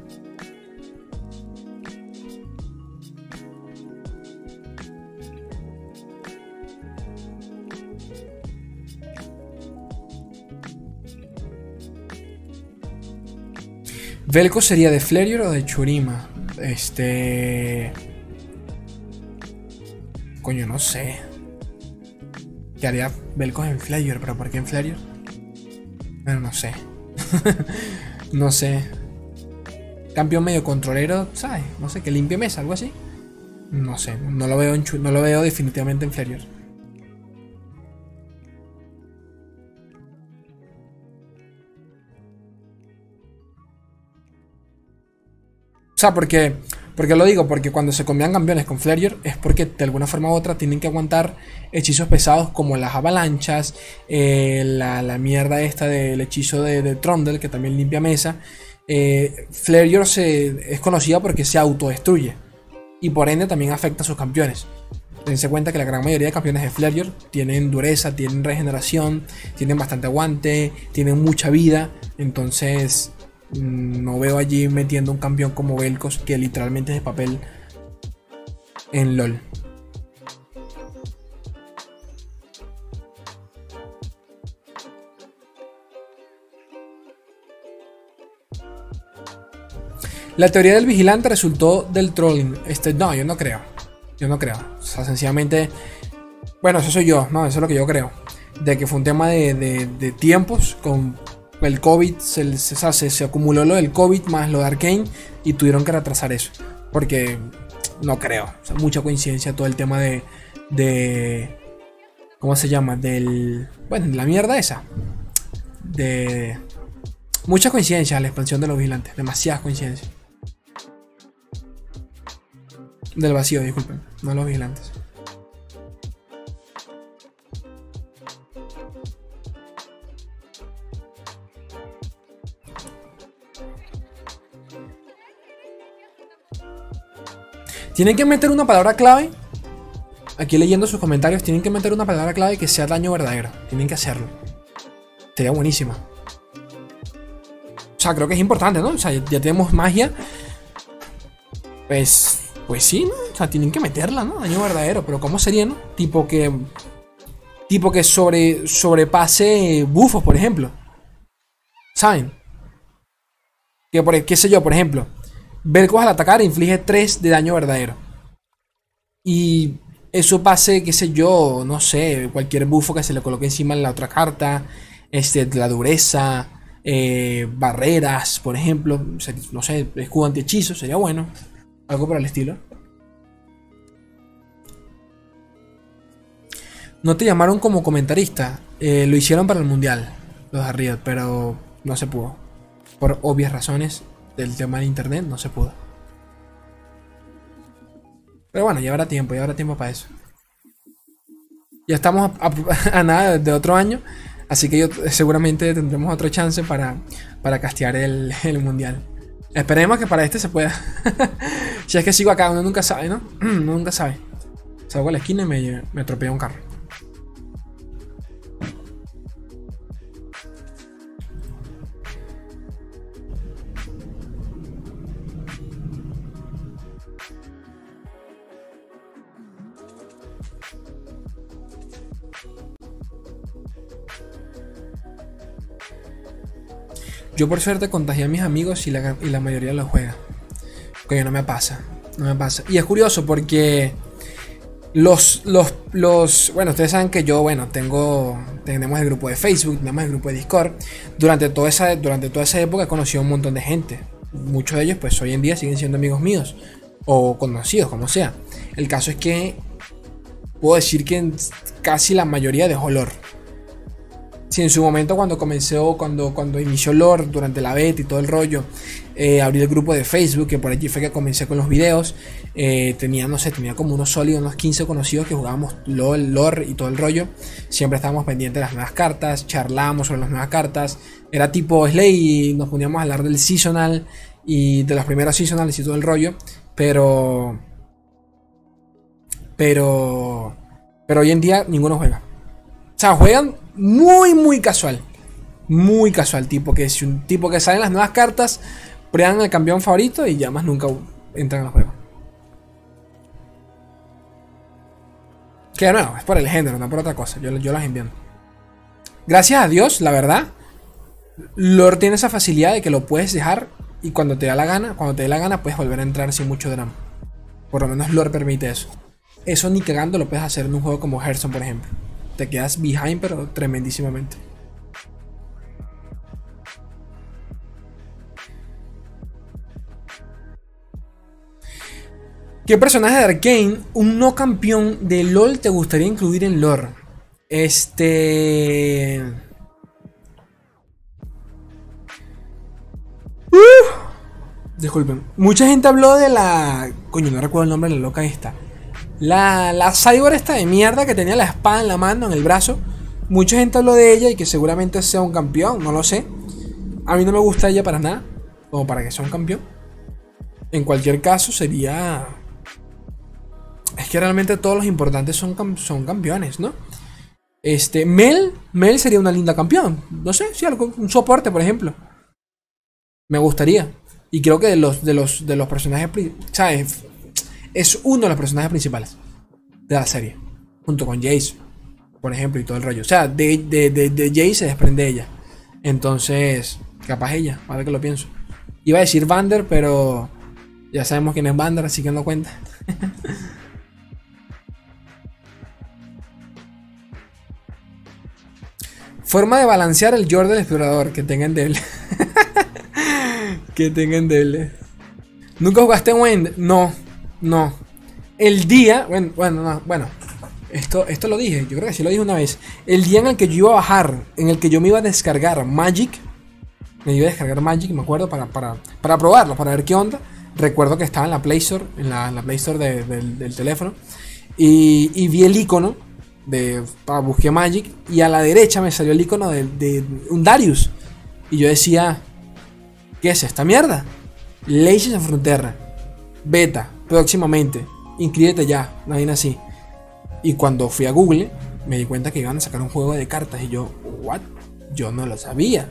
S1: Velco sería de Flerior o de Churima. Este. Coño, no sé. ¿Qué haría Velcos en Flerior? ¿Pero por qué en Flerior? Bueno, no sé. no sé. Campeón medio controlero, ¿sabes? No sé, que limpie mesa, algo así. No sé, no lo veo, no lo veo definitivamente en Flerior. O sea, porque, porque lo digo, porque cuando se combinan campeones con Flerior es porque de alguna forma u otra tienen que aguantar hechizos pesados como las avalanchas, eh, la, mierda esta del hechizo de, Trondel que también limpia mesa. Eh, se, es conocida porque se autodestruye y por ende también afecta a sus campeones. Tense cuenta que la gran mayoría de campeones de Flerior tienen dureza, tienen regeneración, tienen bastante aguante, tienen mucha vida. Entonces, no veo allí metiendo un campeón como Velcos que literalmente es de papel en LOL. La teoría del vigilante resultó del trolling. Este, no, yo no creo. Yo no creo. O sea, sencillamente. Bueno, eso soy yo, no, eso es lo que yo creo. De que fue un tema de, de tiempos con el COVID, se, se, se, acumuló lo del COVID más lo de Arkane y tuvieron que retrasar eso. Porque no creo, mucha coincidencia todo el tema de, de. ¿Cómo se llama? Del. Bueno, la mierda esa. De. Muchas coincidencias la expansión de los vigilantes, demasiadas coincidencias. Del vacío, disculpen, no los vigilantes. Tienen que meter una palabra clave. Aquí leyendo sus comentarios, tienen que meter una palabra clave que sea daño verdadero. Tienen que hacerlo. Sería buenísima. O sea, creo que es importante, ¿no? O sea, ya tenemos magia. Pues. Pues sí, ¿no? O sea, tienen que meterla, ¿no? Daño verdadero. Pero ¿cómo sería, no? Tipo que. Tipo que sobre, sobrepase bufos, por ejemplo. ¿Saben? Que por, qué sé yo, por ejemplo. Velcos al atacar inflige 3 de daño verdadero. Y eso pase, qué sé yo, no sé, cualquier bufo que se le coloque encima en la otra carta, este, la dureza, eh, barreras, por ejemplo, no sé, escudo anti-hechizo, sería bueno. Algo por el estilo. No te llamaron como comentarista, eh, lo hicieron para el mundial, los de pero no se pudo. Por obvias razones, del tema de internet no se pudo. Pero bueno, ya habrá tiempo, ya habrá tiempo para eso. Ya estamos a, nada de otro año, así que yo, seguramente tendremos otra chance para, para castear el, mundial. Esperemos que para este se pueda. si es que sigo acá, uno nunca sabe, ¿no? uno nunca sabe. Salgo a la esquina y me, me atropella un carro. Yo por suerte contagié a mis amigos y la, y la mayoría lo juega. Coño, no me pasa. No me pasa. Y es curioso porque los, los, los, bueno, ustedes saben que yo, bueno, tengo, tenemos el grupo de Facebook, tenemos el grupo de Discord. Durante toda esa, durante toda esa época he conocido a un montón de gente. Muchos de ellos, pues hoy en día siguen siendo amigos míos o conocidos, como sea. El caso es que puedo decir que casi la mayoría dejó lore. Si en su momento cuando comenzó, cuando, cuando inició lore, durante la beta y todo el rollo, eh, abrí el grupo de Facebook, que por allí fue que comencé con los videos. Eh, tenía, no sé, tenía como unos sólidos, unos 15 conocidos que jugábamos LOL, lore y todo el rollo. Siempre estábamos pendientes de las nuevas cartas, charlábamos sobre las nuevas cartas. Era tipo Slay y nos poníamos a hablar del seasonal y de los primeros seasonales y todo el rollo. Pero. Pero. Pero hoy en día ninguno juega. O sea, juegan muy, muy casual. Muy casual. Tipo que si un tipo que salen las nuevas cartas, prueban el campeón favorito y ya más nunca entran al juego. Que no, es por el género, no por otra cosa. Yo, yo las envío. Gracias a Dios, la verdad. Lord tiene esa facilidad de que lo puedes dejar y cuando te da la gana, cuando te dé la gana, puedes volver a entrar sin mucho drama. Por lo menos Lore permite eso. Eso ni cagando lo puedes hacer en un juego como Hearthstone, por ejemplo. Te quedas behind, pero tremendísimamente. ¿Qué personaje de Arkane, un no campeón de LOL, te gustaría incluir en lore? Este. disculpen. Mucha gente habló de la. Coño, no recuerdo el nombre de la loca esta. La, la cyber esta de mierda que tenía la espada en la mano, en el brazo. Mucha gente habló de ella y que seguramente sea un campeón, no lo sé. A mí no me gusta ella para nada, como para que sea un campeón. En cualquier caso, sería. Es que realmente todos los importantes son, son campeones, ¿no? Este, Mel, Mel sería una linda campeón. No sé, si algo, un soporte, por ejemplo. Me gustaría. Y creo que de los, de los, de los personajes. ¿Sabes? Es uno de los personajes principales de la serie. Junto con Jace, por ejemplo, y todo el rollo. O sea, de, de, de, Jace se desprende ella. Entonces, capaz ella, a ver que lo pienso. Iba a decir Vander, pero ya sabemos quién es Vander, así que no cuenta. Forma de balancear el Jordan explorador que tengan de él. que tengan de ¿Nunca jugaste en Wind? No, no. El día, bueno, bueno, bueno. Esto, esto lo dije, yo creo que sí lo dije una vez. El día en el que yo iba a bajar, en el que yo me iba a descargar Magic, me iba a descargar Magic, me acuerdo, para, para, para probarlo, para ver qué onda. Recuerdo que estaba en la Play Store, en la, Play Store del teléfono, y, y, vi el icono de, para busqué Magic, y a la derecha me salió el icono de, de un Darius. Y yo decía, ¿Qué es esta mierda? Legends of Frontera. Beta, próximamente. Inscríbete ya, nadie así. Y cuando fui a Google, me di cuenta que iban a sacar un juego de cartas. Y yo, ¿what? Yo no lo sabía.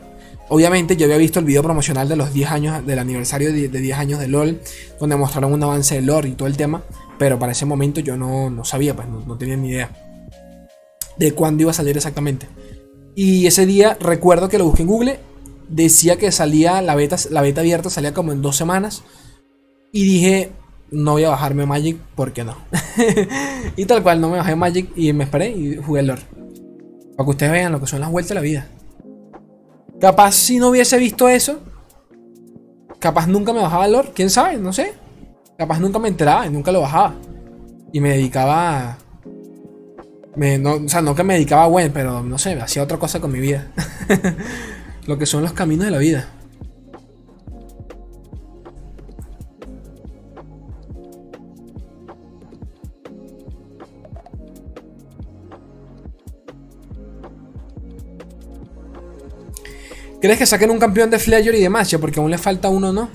S1: Obviamente yo había visto el video promocional de los 10 años, del aniversario de 10 años de LOL, donde mostraron un avance de LOL y todo el tema, pero para ese momento yo no, sabía, pues no, no, tenía ni idea de cuándo iba a salir exactamente. Y ese día recuerdo que lo busqué en Google decía que salía la beta, la beta abierta salía como en dos semanas. Y dije, no voy a bajarme Magic porque no. y tal cual, no me bajé Magic y me esperé y jugué el lore. Para que ustedes vean lo que son las vueltas de la vida. Capaz si no hubiese visto eso, capaz nunca me bajaba el lore, quién sabe, no sé. Capaz nunca me enteraba y nunca lo bajaba. Y me dedicaba Me, no, o sea, no que me dedicaba a Gwen, pero no sé, hacía otra cosa con mi vida. lo que son los caminos de la vida. ¿Crees que saquen un campeón de Fledger y de Macha? Porque aún le falta uno, ¿no?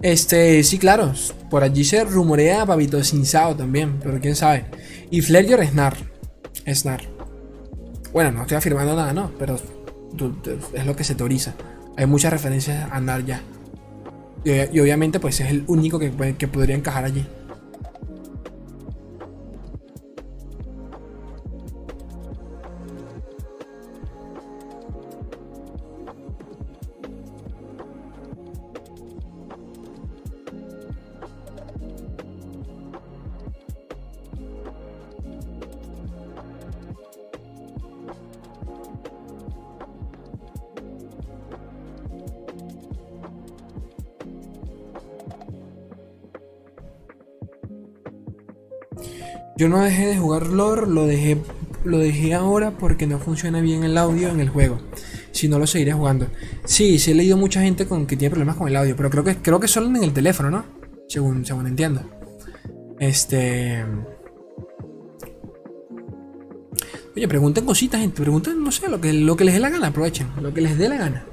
S1: Este, sí, claro. Por allí se rumorea Babito Cinsao también, pero quién sabe. Y Fledger es Nar. Es Nar. Bueno, no estoy afirmando nada, ¿no? Pero es lo que se teoriza. Hay muchas referencias a Narya. Y, y obviamente pues es el único que, que podría encajar allí. Yo no dejé de jugar lore, lo dejé, lo dejé ahora porque no funciona bien el audio en el juego. Si no lo seguiré jugando. Sí, sí he leído mucha gente con que tiene problemas con el audio, pero creo que creo que solo en el teléfono, ¿no? Según, según entiendo. Este. Oye, pregunten cositas, gente. Pregunten, no sé, lo que, lo que les dé la gana, aprovechen. Lo que les dé la gana.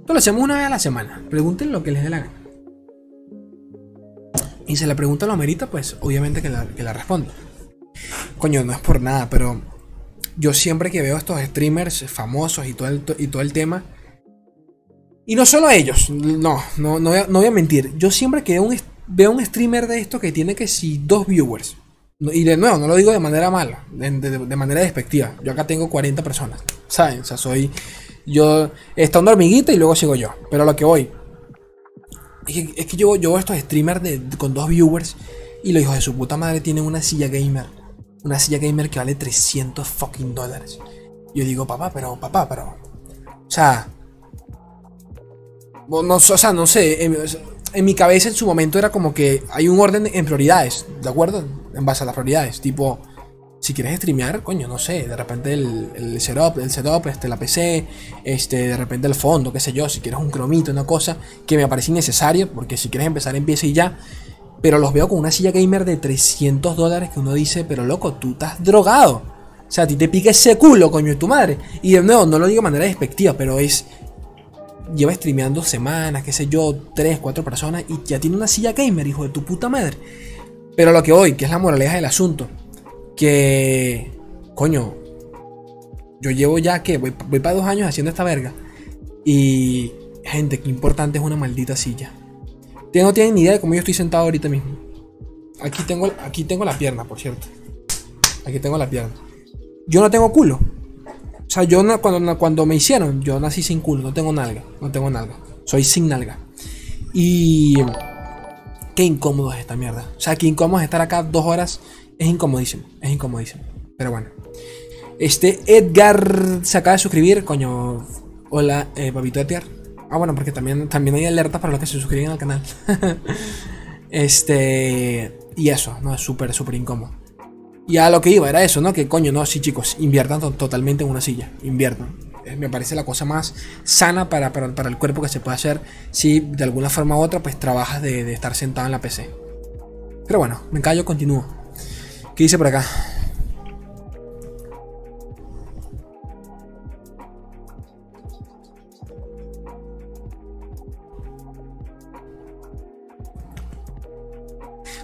S1: Esto lo hacemos una vez a la semana. Pregunten lo que les dé la gana. Y si la pregunta lo merita, pues obviamente que la, que la respondo. Coño, no es por nada, pero yo siempre que veo a estos streamers famosos y todo el, y todo el tema. Y no solo a ellos, no, no, no, voy, a, mentir. Yo siempre que veo un, un streamer de esto que tiene que si dos viewers. Y de nuevo, no lo digo de manera mala, de, de, manera despectiva. Yo acá tengo 40 personas, ¿saben? O sea, soy. Yo. Está una hormiguita y luego sigo yo. Pero a lo que voy. Es que, yo, yo veo estos streamers con dos viewers y los hijos de su puta madre tienen una silla gamer una silla gamer que vale 300 fucking dólares. Yo digo, papá, pero, papá, pero. O sea. No, o sea, no sé. En, mi cabeza en su momento era como que hay un orden en prioridades, ¿de acuerdo? En base a las prioridades. Tipo, si quieres streamear, coño, no sé, de repente el, el setup, el setup, este, la PC, este, de repente el fondo, qué sé yo, si quieres un cromito, una cosa que me parece innecesario, porque si quieres empezar empieza y ya. Pero los veo con una silla gamer de 300 dólares que uno dice, pero loco, tú estás drogado. O sea, a ti te pica ese culo, coño, de tu madre. Y de nuevo, no lo digo de manera despectiva, pero es. Lleva streameando semanas, qué sé yo, 3, 4 personas y ya tiene una silla gamer, hijo de tu puta madre. Pero lo que hoy, que es la moraleja del asunto, que. Coño, yo llevo ya que voy, voy para dos años haciendo esta verga. Y. Gente, qué importante es una maldita silla no tienen ni idea de cómo yo estoy sentado ahorita mismo. Aquí tengo, aquí tengo la pierna, por cierto. Aquí tengo la pierna. Yo no tengo culo. O sea, yo cuando, cuando me hicieron, yo nací sin culo, no tengo nalga. No tengo nalga. Soy sin nalga. Y. Qué incómodo es esta mierda. O sea, qué incómodo es estar acá dos horas. Es incomodísimo. Es incomodísimo. Pero bueno. Este Edgar se acaba de suscribir. Coño. Hola, eh, papito Edgar. Ah, bueno, porque también, también hay alertas para los que se suscriben al canal. este. Y eso, ¿no? Es súper, súper incómodo. Y a lo que iba era eso, ¿no? Que coño, no, sí, chicos, inviertan totalmente en una silla. Inviertan. Eh, me parece la cosa más sana para, para, el cuerpo que se puede hacer si de alguna forma u otra, pues trabajas de, de estar sentado en la PC. Pero bueno, me callo, continúo. ¿Qué dice por acá?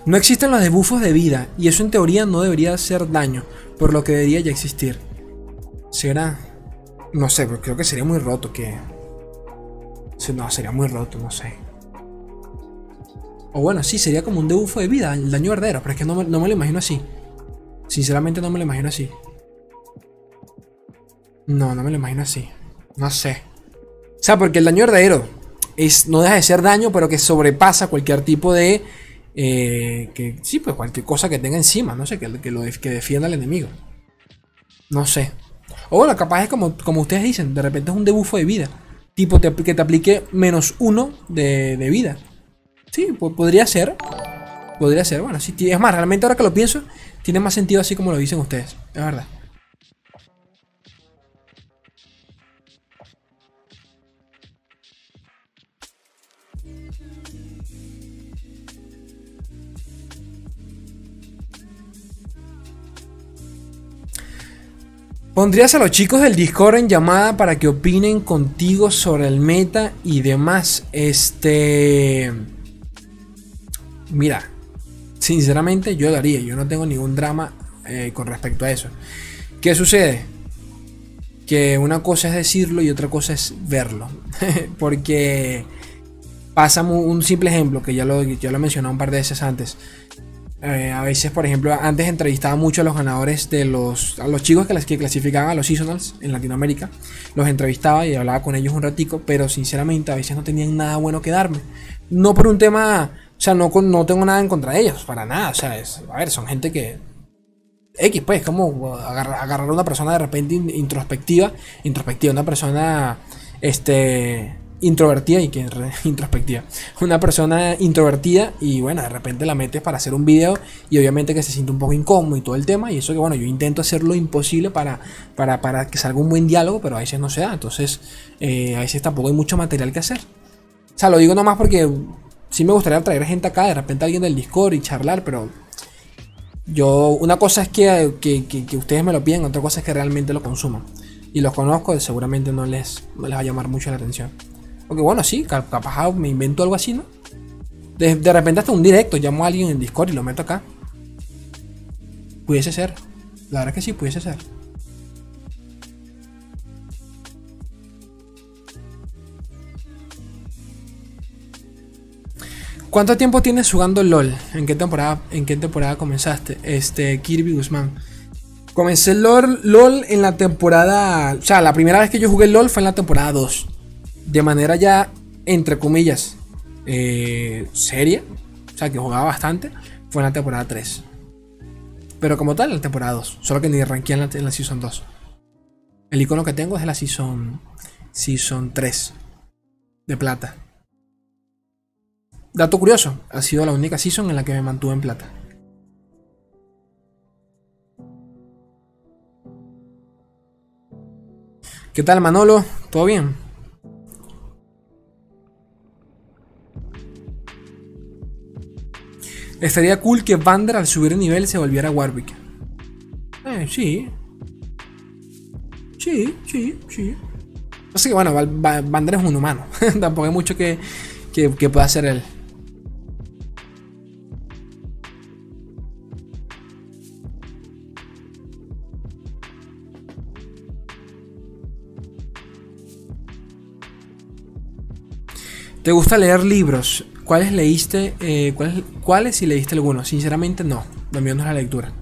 S1: No existen los debuffos de vida, y eso en teoría no debería hacer daño, por lo que debería ya existir. ¿Será? No sé, pero creo que sería muy roto que... No, sería muy roto, no sé. O bueno, sí, sería como un debuffo de vida, el daño verdadero, pero es que no me, no me lo imagino así. Sinceramente no me lo imagino así. No, no me lo imagino así. No sé. O sea, porque el daño verdadero es, no deja de ser daño, pero que sobrepasa cualquier tipo de eh, que sí, pues cualquier cosa que tenga encima, no sé, que, que, lo, que defienda al enemigo. No sé. O bueno, capaz es como, como ustedes dicen, de repente es un debufo de vida. Tipo que te aplique menos uno de, de vida. Sí, podría ser. Podría ser, bueno, sí. Es más, realmente ahora que lo pienso, tiene más sentido así como lo dicen ustedes. Es verdad. ¿Pondrías a los chicos del Discord en llamada para que opinen contigo sobre el meta y demás? Este. Mira, sinceramente yo lo haría. Yo no tengo ningún drama eh, con respecto a eso. ¿Qué sucede? Que una cosa es decirlo y otra cosa es verlo. Porque pasa un simple ejemplo que ya lo, ya lo he mencionado un par de veces antes. Eh, a veces, por ejemplo, antes entrevistaba mucho a los ganadores de los. a los chicos que, que clasificaban a los seasonals en Latinoamérica. Los entrevistaba y hablaba con ellos un ratico, pero sinceramente a veces no tenían nada bueno que darme. No por un tema. O sea, no, no tengo nada en contra de ellos, para nada. O sea, es, a ver, son gente que. X, pues, como agarrar, a una persona de repente introspectiva. Introspectiva, una persona. Este introvertida y que introspectiva. Una persona introvertida y bueno, de repente la metes para hacer un video y obviamente que se siente un poco incómodo y todo el tema. Y eso que bueno, yo intento hacer lo imposible para, para, para que salga un buen diálogo, pero a veces no se da. Entonces, eh, a veces tampoco hay mucho material que hacer. O sea, lo digo nomás porque sí me gustaría traer gente acá, de repente alguien del Discord y charlar, pero yo, una cosa es que, que, que, ustedes me lo piden, otra cosa es que realmente lo consuman. Y los conozco, seguramente no les, no les va a llamar mucho la atención. Porque bueno, sí, capaz me invento algo así, ¿no? De, de, repente hasta un directo, llamo a alguien en Discord y lo meto acá. Pudiese ser. La verdad que sí, pudiese ser. ¿Cuánto tiempo tienes jugando LOL? ¿En qué temporada, en qué temporada comenzaste? Este, Kirby Guzmán. Comencé LOL, LOL en la temporada. O sea, la primera vez que yo jugué LOL fue en la temporada 2 de manera ya, entre comillas, eh, seria, o sea, que jugaba bastante, fue en la temporada 3. Pero como tal, en la temporada 2, solo que ni arranqué en la, en la Season 2. El icono que tengo es de la Season, season 3, de plata. Dato curioso, ha sido la única season en la que me mantuve en plata. ¿Qué tal Manolo? ¿Todo bien? Estaría cool que Vander al subir el nivel se volviera Warwick. Eh, sí. Sí, sí, sí. Así que bueno, Vander es un humano. Tampoco hay mucho que, que, que pueda hacer él. ¿Te gusta leer libros? ¿Cuáles leíste? Eh, ¿cuáles, ¿Cuáles si leíste algunos? Sinceramente no. Lo mío no es la lectura.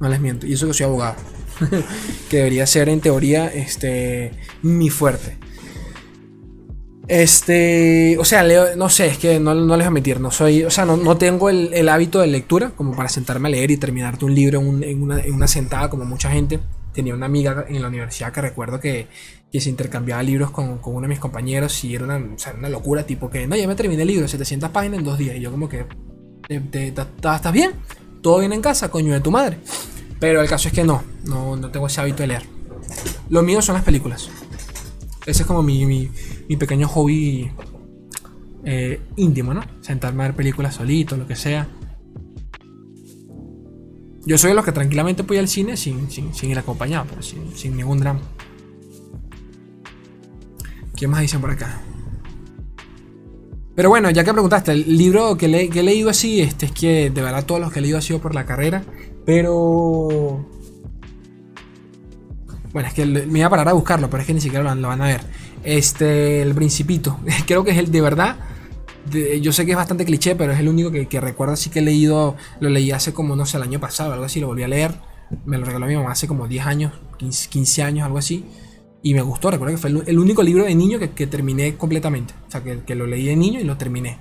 S1: No les miento. Y eso que soy abogado. que debería ser en teoría este, mi fuerte. Este, o sea, leo, no sé, es que no, les voy a mentir, no soy, o sea, no, tengo el, hábito de lectura como para sentarme a leer y terminarte un libro en una sentada como mucha gente tenía una amiga en la universidad que recuerdo que, que se intercambiaba libros con, con, uno de mis compañeros y era una, una, locura, tipo que, no, ya me terminé el libro, 700 páginas en dos días. Y yo como que, ¿estás bien? ¿Todo bien en casa, coño de tu madre? Pero el caso es que no, no, no tengo ese hábito de leer. Lo mío son las películas. Ese es como mi, mi, mi pequeño hobby eh, íntimo, ¿no? Sentarme a ver películas solito, lo que sea. Yo soy de los que tranquilamente voy al cine sin, ir acompañado, pero sin, ningún drama. ¿Qué más dicen por acá? Pero bueno, ya que preguntaste, el libro que, le, he leído así, este es que de verdad todos los que he leído ha sido por la carrera, pero... Bueno, es que me iba a parar a buscarlo, pero es que ni siquiera lo, van a ver. Este, El Principito, creo que es el de verdad yo sé que es bastante cliché, pero es el único que, recuerdo así que he leído, lo leí hace como, no sé, el año pasado, algo así, lo volví a leer. Me lo regaló mi mamá hace como 10 años, 15, años, algo así. Y me gustó, recuerdo que fue el, único libro de niño que, terminé completamente. O sea, que, lo leí de niño y lo terminé.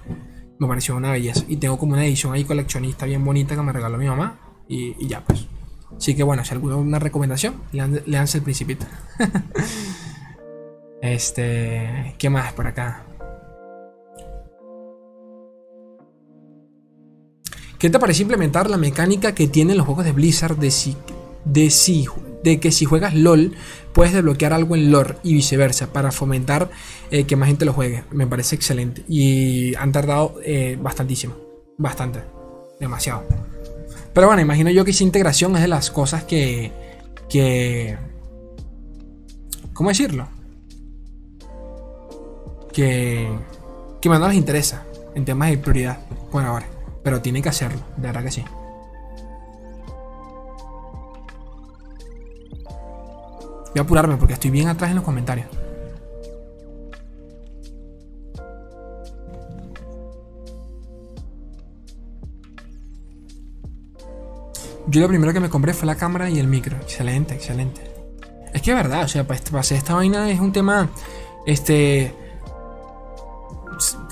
S1: Me pareció una belleza. Y tengo como una edición ahí coleccionista bien bonita que me regaló mi mamá. Y, ya, pues. Así que bueno, si alguna una recomendación, leanse el Principito. este. ¿Qué más por acá? ¿Qué te parece implementar la mecánica que tienen los juegos de Blizzard de, si, de, si, de que si juegas LOL puedes desbloquear algo en lore y viceversa para fomentar eh, que más gente lo juegue? Me parece excelente y han tardado eh, bastantísimo, bastante, demasiado. Pero bueno, imagino yo que esa integración es de las cosas que... que ¿Cómo decirlo? Que, que más no les interesa en temas de prioridad. Bueno, ahora. Pero tiene que hacerlo, de verdad que sí. Voy a apurarme porque estoy bien atrás en los comentarios. Yo lo primero que me compré fue la cámara y el micro. Excelente, excelente. Es que es verdad, o sea, para hacer esta vaina es un tema. Este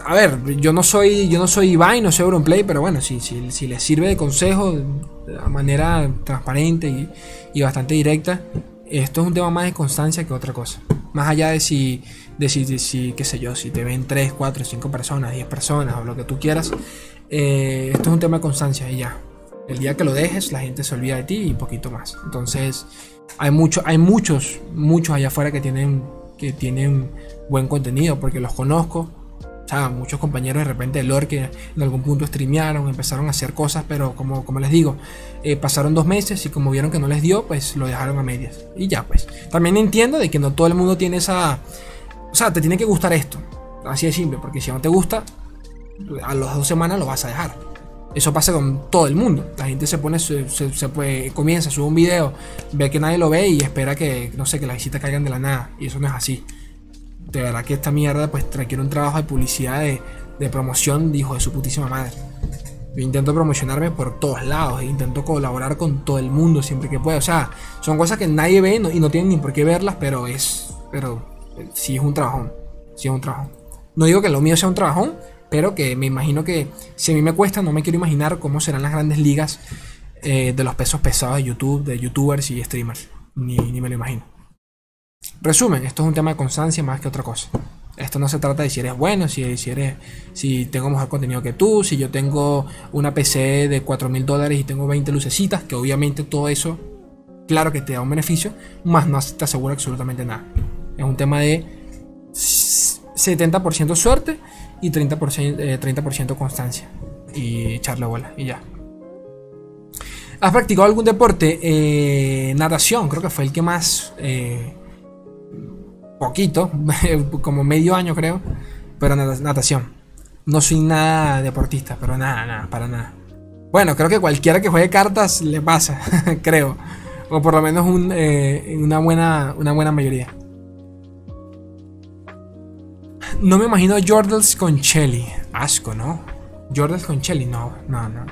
S1: a ver, yo no soy, yo no soy Ibai, no soy Auronplay, pero bueno, si, si, si les sirve de consejo de manera transparente y, bastante directa, esto es un tema más de constancia que otra cosa. Más allá de si, de si, si, qué sé yo, si te ven 3, 4, 5 personas, 10 personas o lo que tú quieras, eh, esto es un tema de constancia y ya. El día que lo dejes, la gente se olvida de ti y poquito más. Entonces, hay, mucho, hay muchos, muchos allá afuera que tienen, que tienen buen contenido porque los conozco. O sea, muchos compañeros de repente de lore que en algún punto streamearon, empezaron a hacer cosas, pero como, como les digo, eh, pasaron dos meses y como vieron que no les dio, pues lo dejaron a medias. Y ya, pues. También entiendo de que no todo el mundo tiene esa... O sea, te tiene que gustar esto. Así de simple, porque si no te gusta, a las dos semanas lo vas a dejar. Eso pasa con todo el mundo. La gente se pone, se, puede, comienza, sube un video, ve que nadie lo ve y espera que, no sé, que las visitas caigan de la nada. Y eso no es así. De verdad que esta mierda pues requiere un trabajo de publicidad, de, de promoción, dijo de su putísima madre. Yo intento promocionarme por todos lados, e intento colaborar con todo el mundo siempre que pueda. O sea, son cosas que nadie ve y no tienen ni por qué verlas, pero es, pero sí es un trabajón. Sí es un trabajón. No digo que lo mío sea un trabajón, pero que me imagino que si a mí me cuesta, no me quiero imaginar cómo serán las grandes ligas eh, de los pesos pesados de YouTube, de youtubers y streamers. Ni, me lo imagino. Resumen, esto es un tema de constancia más que otra cosa. Esto no se trata de si eres bueno, si, si, eres, si tengo mejor contenido que tú, si yo tengo una PC de 4 mil dólares y tengo 20 lucecitas, que obviamente todo eso, claro que te da un beneficio, más no te asegura absolutamente nada. Es un tema de 70% suerte y 30%, 30 eh, constancia. Y echarle bola y ya. ¿Has practicado algún deporte? Eh, natación, creo que fue el que más... Eh, poquito, como medio año creo. Pero natación. No soy nada deportista, pero nada, nada, para nada. Bueno, creo que cualquiera que juegue cartas le pasa, creo. O por lo menos una, buena, una buena mayoría. No me imagino Jordals con Shelly. Asco, ¿no? Jordals con Shelly, no, no, no.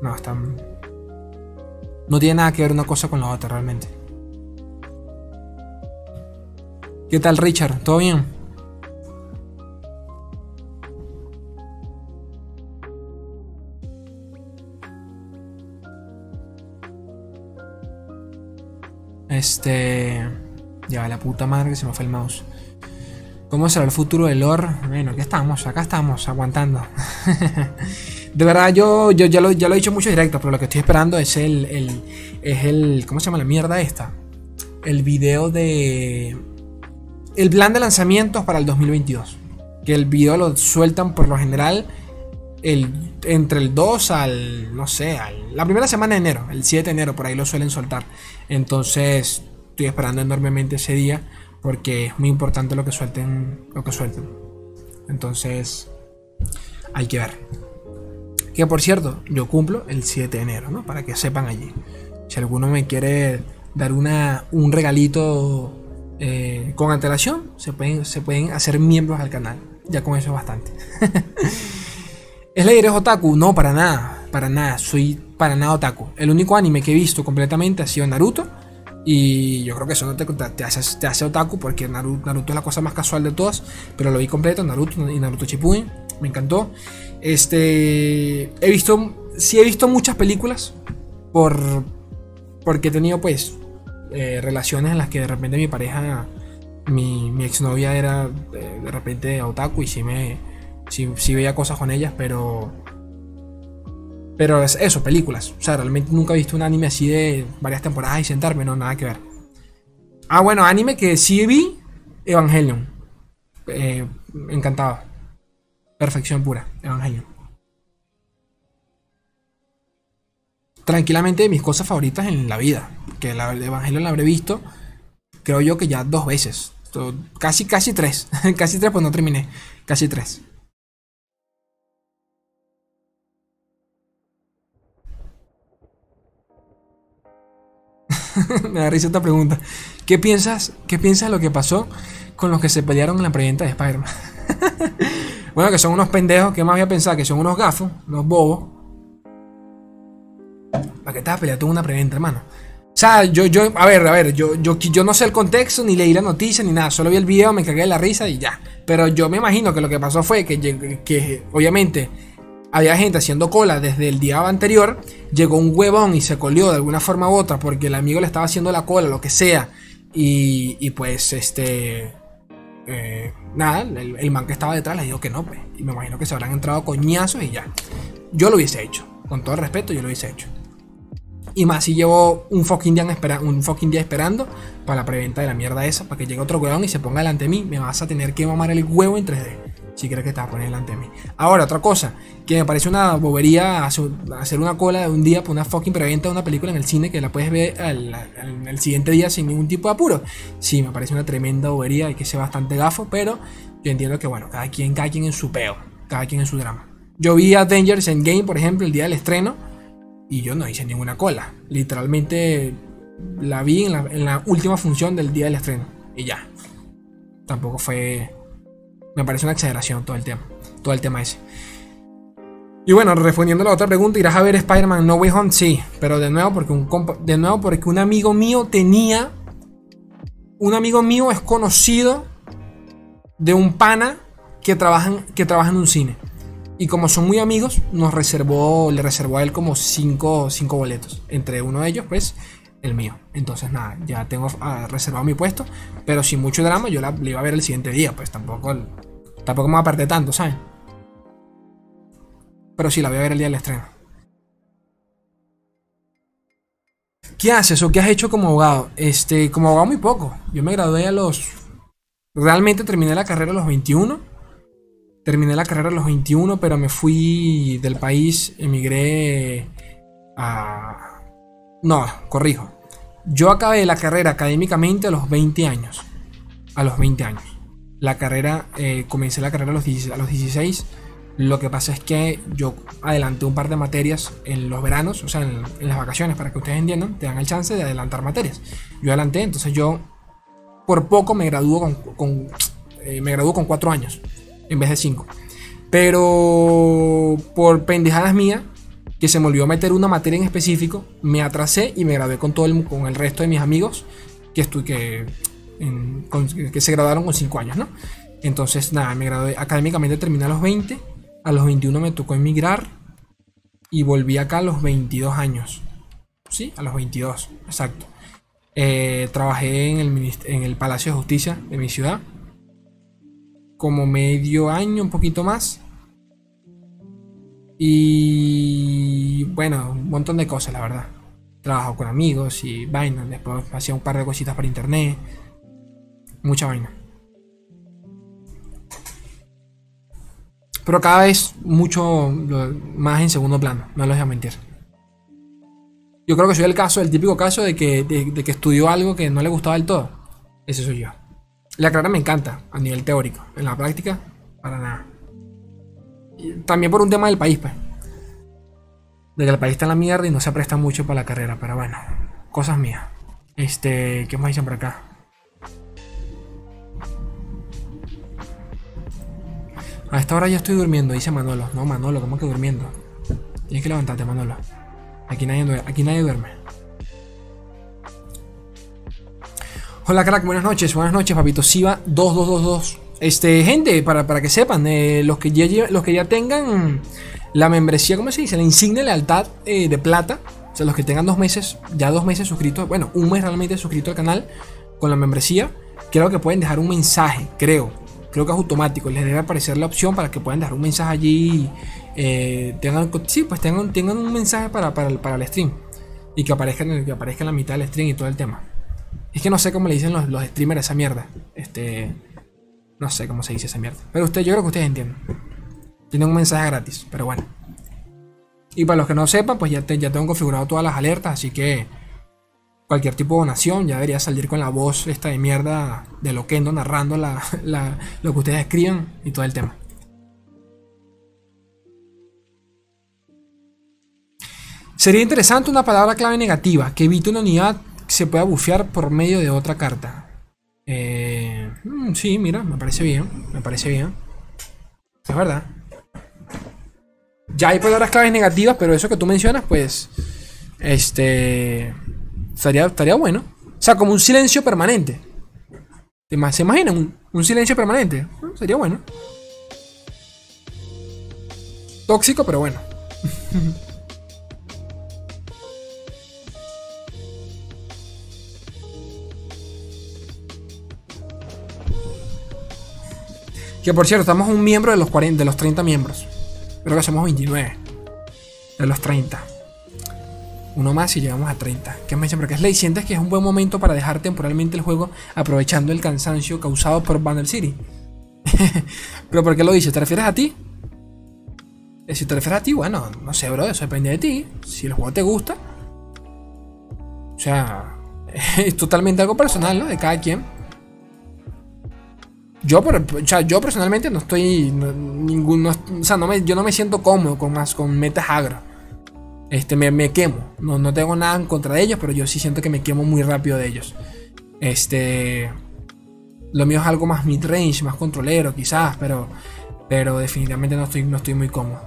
S1: No, están. No tiene nada que ver una cosa con la otra realmente. ¿Qué tal, Richard? ¿Todo bien? Este. Ya, la puta madre que se me fue el mouse. ¿Cómo será el futuro del lore? Bueno, aquí estamos, acá estamos, aguantando. de verdad, yo, yo ya, lo, ya lo he dicho mucho directo, pero lo que estoy esperando es el, el, es el. ¿Cómo se llama la mierda esta? El video de. El plan de lanzamientos para el 2022. Que el video lo sueltan por lo general el, entre el 2 al. No sé, la primera semana de enero, el 7 de enero, por ahí lo suelen soltar. Entonces, estoy esperando enormemente ese día porque es muy importante lo que suelten, lo que suelten. Entonces, hay que ver. Que por cierto, yo cumplo el 7 de enero, ¿no? Para que sepan allí. Si alguno me quiere dar una, un regalito eh, con antelación, se pueden, se pueden hacer miembros al canal. Ya con eso es bastante. ¿Es la eres otaku? No, para nada. Para nada. Soy para nada otaku. El único anime que he visto completamente ha sido Naruto y yo creo que eso no te, te, hace, te hace otaku porque Naruto, Naruto, es la cosa más casual de todas. Pero lo vi completo, Naruto y Naruto Shippuden. Me encantó. Este. He visto. Sí, he visto muchas películas. Por. Porque he tenido, pues. Eh, relaciones en las que de repente mi pareja. Mi, exnovia era eh, de repente otaku y sí me. Sí, veía cosas con ellas, pero pero es eso, películas. O sea, realmente nunca he visto un anime así de varias temporadas y sentarme, no, nada que ver. Ah, bueno, anime que sí vi, Evangelion. Eh, encantado. Perfección pura, Evangelion. Tranquilamente mis cosas favoritas en la vida. Que la Evangelion la habré visto, creo yo que ya dos veces. Casi, casi tres. casi tres, pues no terminé. Casi tres. me da risa esta pregunta. ¿Qué piensas, ¿Qué piensas de lo que pasó con los que se pelearon en la preventa de Spider-Man? bueno, que son unos pendejos. ¿Qué más voy a pensar? Que son unos gafos, unos bobos. ¿Para qué estás peleando una preventa, hermano? O sea, yo, yo, a ver, a ver, yo, yo, yo no sé el contexto, ni leí la noticia, ni nada. Solo vi el video, me cagué de la risa y ya. Pero yo me imagino que lo que pasó fue que, que obviamente había gente haciendo cola desde el día anterior, llegó un huevón y se colió de alguna forma u otra porque el amigo le estaba haciendo la cola, lo que sea, Y, pues, este. Eh, nada, el, man que estaba detrás le dijo que no, pues. Y me imagino que se habrán entrado coñazos y ya. Yo lo hubiese hecho. Con todo el respeto, yo lo hubiese hecho. Y más si llevo un fucking día, un fucking día esperando para la preventa de la mierda esa, para que llegue otro huevón y se ponga delante de mí, me vas a tener que mamar el huevo en 3D. Si crees que te vas a poner delante de mí. Ahora, otra cosa, que me parece una bobería hacer una cola de un día por una fucking preventa de una película en el cine que la puedes ver el siguiente día sin ningún tipo de apuro. Sí, me parece una tremenda bobería y que sea bastante gafo, pero yo entiendo que, bueno, cada quien, cada quien en su peo, cada quien en su drama. Yo vi Avengers Endgame, por ejemplo, el día del estreno y yo no hice ninguna cola. Literalmente la vi en la, última función del día del estreno. Y ya. Tampoco fue. Me parece una exageración todo el tema. Todo el tema ese. Y bueno, respondiendo a la otra pregunta, ¿irás a ver Spider-Man No Way Home? Sí, pero de nuevo porque un de nuevo porque un amigo mío tenía un amigo mío es conocido de un pana que que trabaja en un cine. Y como son muy amigos, nos reservó, le reservó a él como cinco, cinco boletos. Entre uno de ellos, pues, el mío. Entonces, nada, ya tengo ah, reservado mi puesto. Pero sin mucho drama, yo la, iba a ver el siguiente día. Pues tampoco, tampoco me aparté tanto, ¿saben? Pero sí, la voy a ver el día del estreno. ¿Qué haces o qué has hecho como abogado? Este, como abogado muy poco. Yo me gradué a los... Realmente terminé la carrera a los 21 Terminé la carrera a los 21, pero me fui del país, emigré a... No, corrijo. Yo acabé la carrera académicamente a los 20 años. A los 20 años. La carrera, eh, comencé la carrera a los, 16, Lo que pasa es que yo adelanté un par de materias en los veranos, o sea, en, las vacaciones, para que ustedes entiendan, te dan el chance de adelantar materias. Yo adelanté, entonces yo por poco me graduó con, eh, me graduó con 4 años en vez de 5. Pero por pendejadas mías, que se me olvidó meter una materia en específico, me atrasé y me gradué con todo el, con el resto de mis amigos que, estuve, que, que se graduaron con 5 años, ¿no? Entonces, nada, me gradué académicamente, terminé a los 20, a los 21 me tocó emigrar y volví acá a los 22 años. Sí, a los 22, exacto. Eh, trabajé en el, en el Palacio de Justicia de mi ciudad como medio año, un poquito más. Y bueno, un montón de cosas, la verdad. Trabajo con amigos y vaina. Después hacía un par de cositas para internet. Mucha vaina. Pero cada vez mucho más en segundo plano, no les voy a mentir. Yo creo que soy el caso, el típico caso de que, de que estudió algo que no le gustaba del todo. Ese soy yo. La carrera me encanta a nivel teórico. En la práctica, para nada. también por un tema del país, pues. De que el país está en la mierda y no se presta mucho para la carrera. Pero bueno, cosas mías. Este, ¿qué más dicen por acá? A esta hora ya estoy durmiendo, dice Manolo. No, Manolo, ¿cómo que durmiendo? Tienes que levantarte, Manolo. Aquí nadie, aquí nadie duerme. Hola crack, buenas noches, buenas noches, papito. Siva 2222. Este, gente, para, para que sepan, eh, los, que ya, los que ya tengan la membresía, ¿cómo se dice? La insignia de lealtad eh, de plata. O sea, los que tengan dos meses, ya dos meses suscritos, bueno, un mes realmente suscrito al canal con la membresía, creo que pueden dejar un mensaje, creo. Creo que es automático, les debe aparecer la opción para que puedan dejar un mensaje allí. Eh, tengan, sí, pues tengan, tengan un mensaje para, para, para el stream. Y que aparezca, que aparezca en la mitad del stream y todo el tema. Es que no sé cómo le dicen los, los streamers a esa mierda. Este. No sé cómo se dice esa mierda. Pero usted, yo creo que ustedes entienden. Tienen un mensaje gratis, pero bueno. Y para los que no sepan, pues ya, ya tengo configurado todas las alertas, así que cualquier tipo de donación ya debería salir con la voz esta de mierda de Loquendo narrando la, lo que ustedes escriban y todo el tema. Sería interesante una palabra clave negativa que evite una unidad se pueda bufear por medio de otra carta. Eh, mm, sí, mira, me parece bien. Me parece bien. Es verdad. Ya hay palabras claves negativas, pero eso que tú mencionas, pues. Este. Estaría, estaría bueno. O sea, como un silencio permanente. ¿Se imaginan? Un, un silencio permanente. sería bueno. Tóxico, pero bueno. Que por cierto, estamos un miembro de los, 40, de los 30 miembros. Creo que somos 29. De los 30. Uno más y llegamos a 30. ¿Qué me dicen por ¿Qué ¿Sientes que es un buen momento para dejar temporalmente el juego aprovechando el cansancio causado por Banner City? ¿Pero por qué lo dices? ¿Te refieres a ti? Eh, si te refieres a ti, bueno, no sé, bro, eso depende de ti. Si el juego te gusta. O sea, es totalmente algo personal, ¿no? De cada quien. Yo, o sea, yo personalmente no estoy. ninguno, o sea, no me, yo no me siento cómodo con más con metas agro. Este, me, me quemo. No, no tengo nada en contra de ellos, pero yo sí siento que me quemo muy rápido de ellos. Este. Lo mío es algo más mid-range, más controlero, quizás, pero. Pero definitivamente no estoy, no estoy muy cómodo.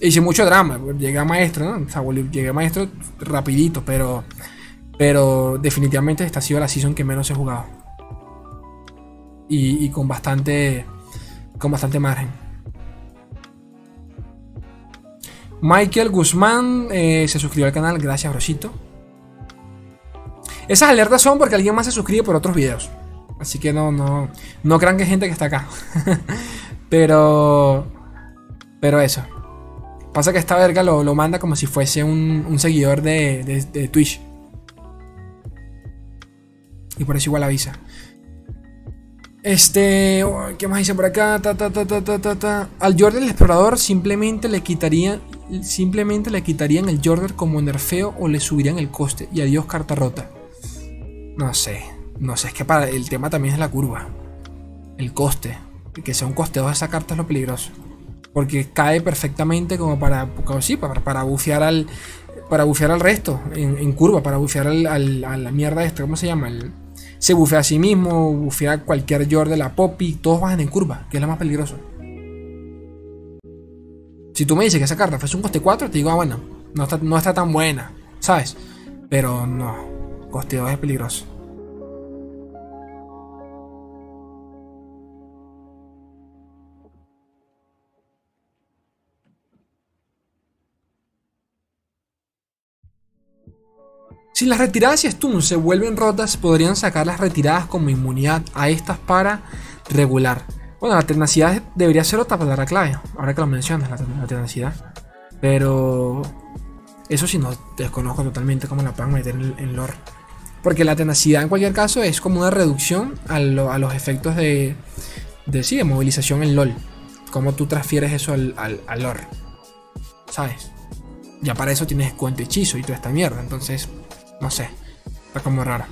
S1: Hice mucho drama, llegué a maestro, ¿no? O sea, llegué a maestro rapidito, pero. Pero definitivamente esta ha sido la season que menos he jugado. Y, con bastante. Con bastante margen. Michael Guzmán eh, se suscribió al canal, gracias Rosito. Esas alertas son porque alguien más se suscribe por otros videos. Así que no, no, no crean que hay gente que está acá. pero, pero eso. Pasa que esta verga lo, manda como si fuese un, seguidor de, Twitch. Y por eso igual avisa. Este, ¿qué más dice por acá? Al Jordan el explorador simplemente le quitarían simplemente le quitarían el Jordan como nerfeo o le subirían el coste y adiós carta rota. No sé, no sé, es que para el tema también es la curva. El coste, que sea un coste de esa carta es lo peligroso. Porque cae perfectamente como para, para, para bufear al para bufear al resto en, curva, para bufear al, a la mierda esta, ¿cómo se llama? Se bufea a sí mismo, bufea a cualquier Jord de la Poppy, todos bajan en curva, que es lo más peligroso. Si tú me dices que esa carta fuese un coste 4, te digo, ah, bueno, no está, no está tan buena, ¿sabes? Pero no, coste 2 es peligroso. Si las retiradas y stuns se vuelven rotas, podrían sacar las retiradas como inmunidad a estas para regular. Bueno, la tenacidad debería ser otra palabra clave, ahora que lo mencionas, la, tenacidad. Pero eso sí no desconozco totalmente cómo la puedan meter en, lore. Porque la tenacidad en cualquier caso es como una reducción a, los efectos de, de, sí, de movilización en LOL. Cómo tú transfieres eso al, al lore. ¿Sabes? Ya para eso tienes cuenta hechizo y toda esta mierda. Entonces, no sé. Está como raro.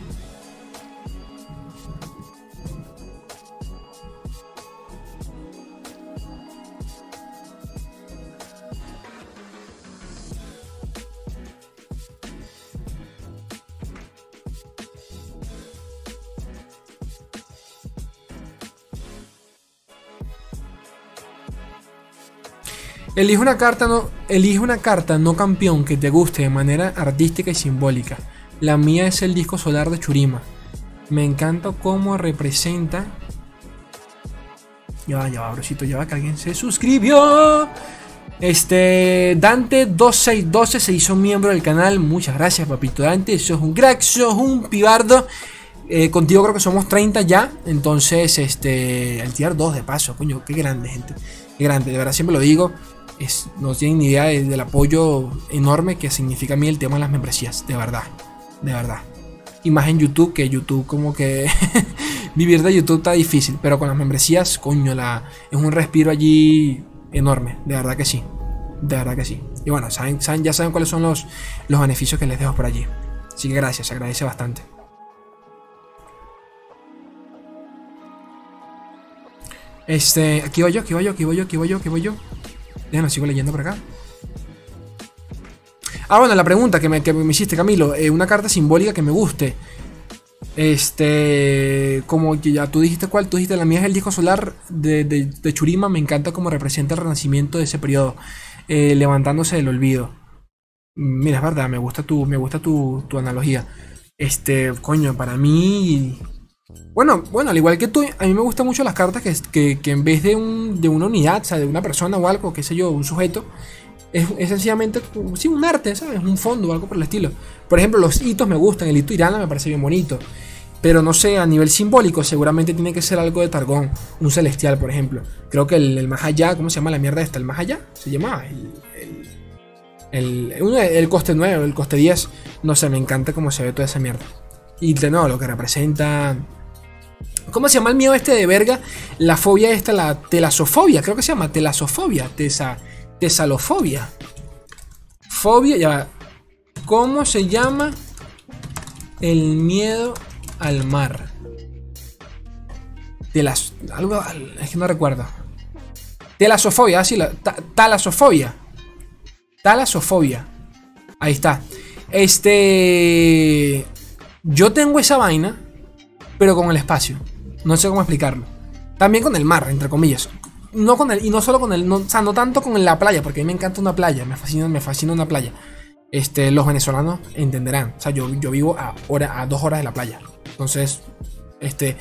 S1: Elige una carta no, elige una carta no campeón que te guste de manera artística y simbólica. La mía es el disco solar de Churima. Me encanta cómo representa. Ya va, ya va, brosito, ya va que alguien se suscribió. Este, Dante2612 se hizo miembro del canal. Muchas gracias, papito Dante. Sos un crack, sos un pibardo. Eh, contigo creo que somos 30 ya. Entonces, este, el tier 2 de paso, coño, qué grande, gente. Qué grande, de verdad, siempre lo digo. Es, no tienen ni idea del apoyo enorme que significa a mí el tema de las membresías, de verdad de verdad. Y más en YouTube, que YouTube como que vivir de YouTube está difícil, pero con las membresías, coño, la, es un respiro allí enorme, de verdad que sí, de verdad que sí. Y bueno, saben, ya saben cuáles son los, los beneficios que les dejo por allí. Así que gracias, se agradece bastante. Este, aquí voy yo, aquí voy yo, aquí voy yo, aquí voy yo, aquí voy yo. Déjenme, sigo leyendo por acá. Ah, bueno, la pregunta que me, hiciste, Camilo. Eh, una carta simbólica que me guste. Este, como que ya tú dijiste cuál, tú dijiste la mía es el disco solar de, Churima, me encanta como representa el renacimiento de ese periodo, eh, levantándose del olvido. Mira, es verdad, me gusta tu, me gusta tu, analogía. Este, coño, para mí, bueno, bueno, al igual que tú, a mí me gustan mucho las cartas que, que, en vez de, un, de una unidad, o sea, de una persona o algo, qué sé yo, un sujeto, es, sencillamente sí, un arte, ¿sabes? Un fondo o algo por el estilo. Por ejemplo, los hitos me gustan, el hito Irana me parece bien bonito. Pero no sé, a nivel simbólico, seguramente tiene que ser algo de Targón. Un celestial, por ejemplo. Creo que el, el más allá, ¿cómo se llama la mierda esta? El más allá, se llama. El, el, el, coste 9, el coste 10. No sé, me encanta cómo se ve toda esa mierda. Y de nuevo, lo que representa. ¿Cómo se llama el miedo este de verga? La fobia esta, la telasofobia, creo que se llama telasofobia, tesa, tesalofobia. Fobia, ya ¿Cómo se llama el miedo al mar? Telas, algo, es que no recuerdo. Telasofobia, así la, talasofobia. Talasofobia. Ahí está. Este. Yo tengo esa vaina, pero con el espacio. No sé cómo explicarlo. También con el mar, entre comillas. No con el, y no solo con el. No, o sea, no tanto con la playa, porque a mí me encanta una playa. Me fascina, me fascina una playa. Este, los venezolanos entenderán. O sea, yo, yo vivo a, hora, a dos horas de la playa. Entonces, este,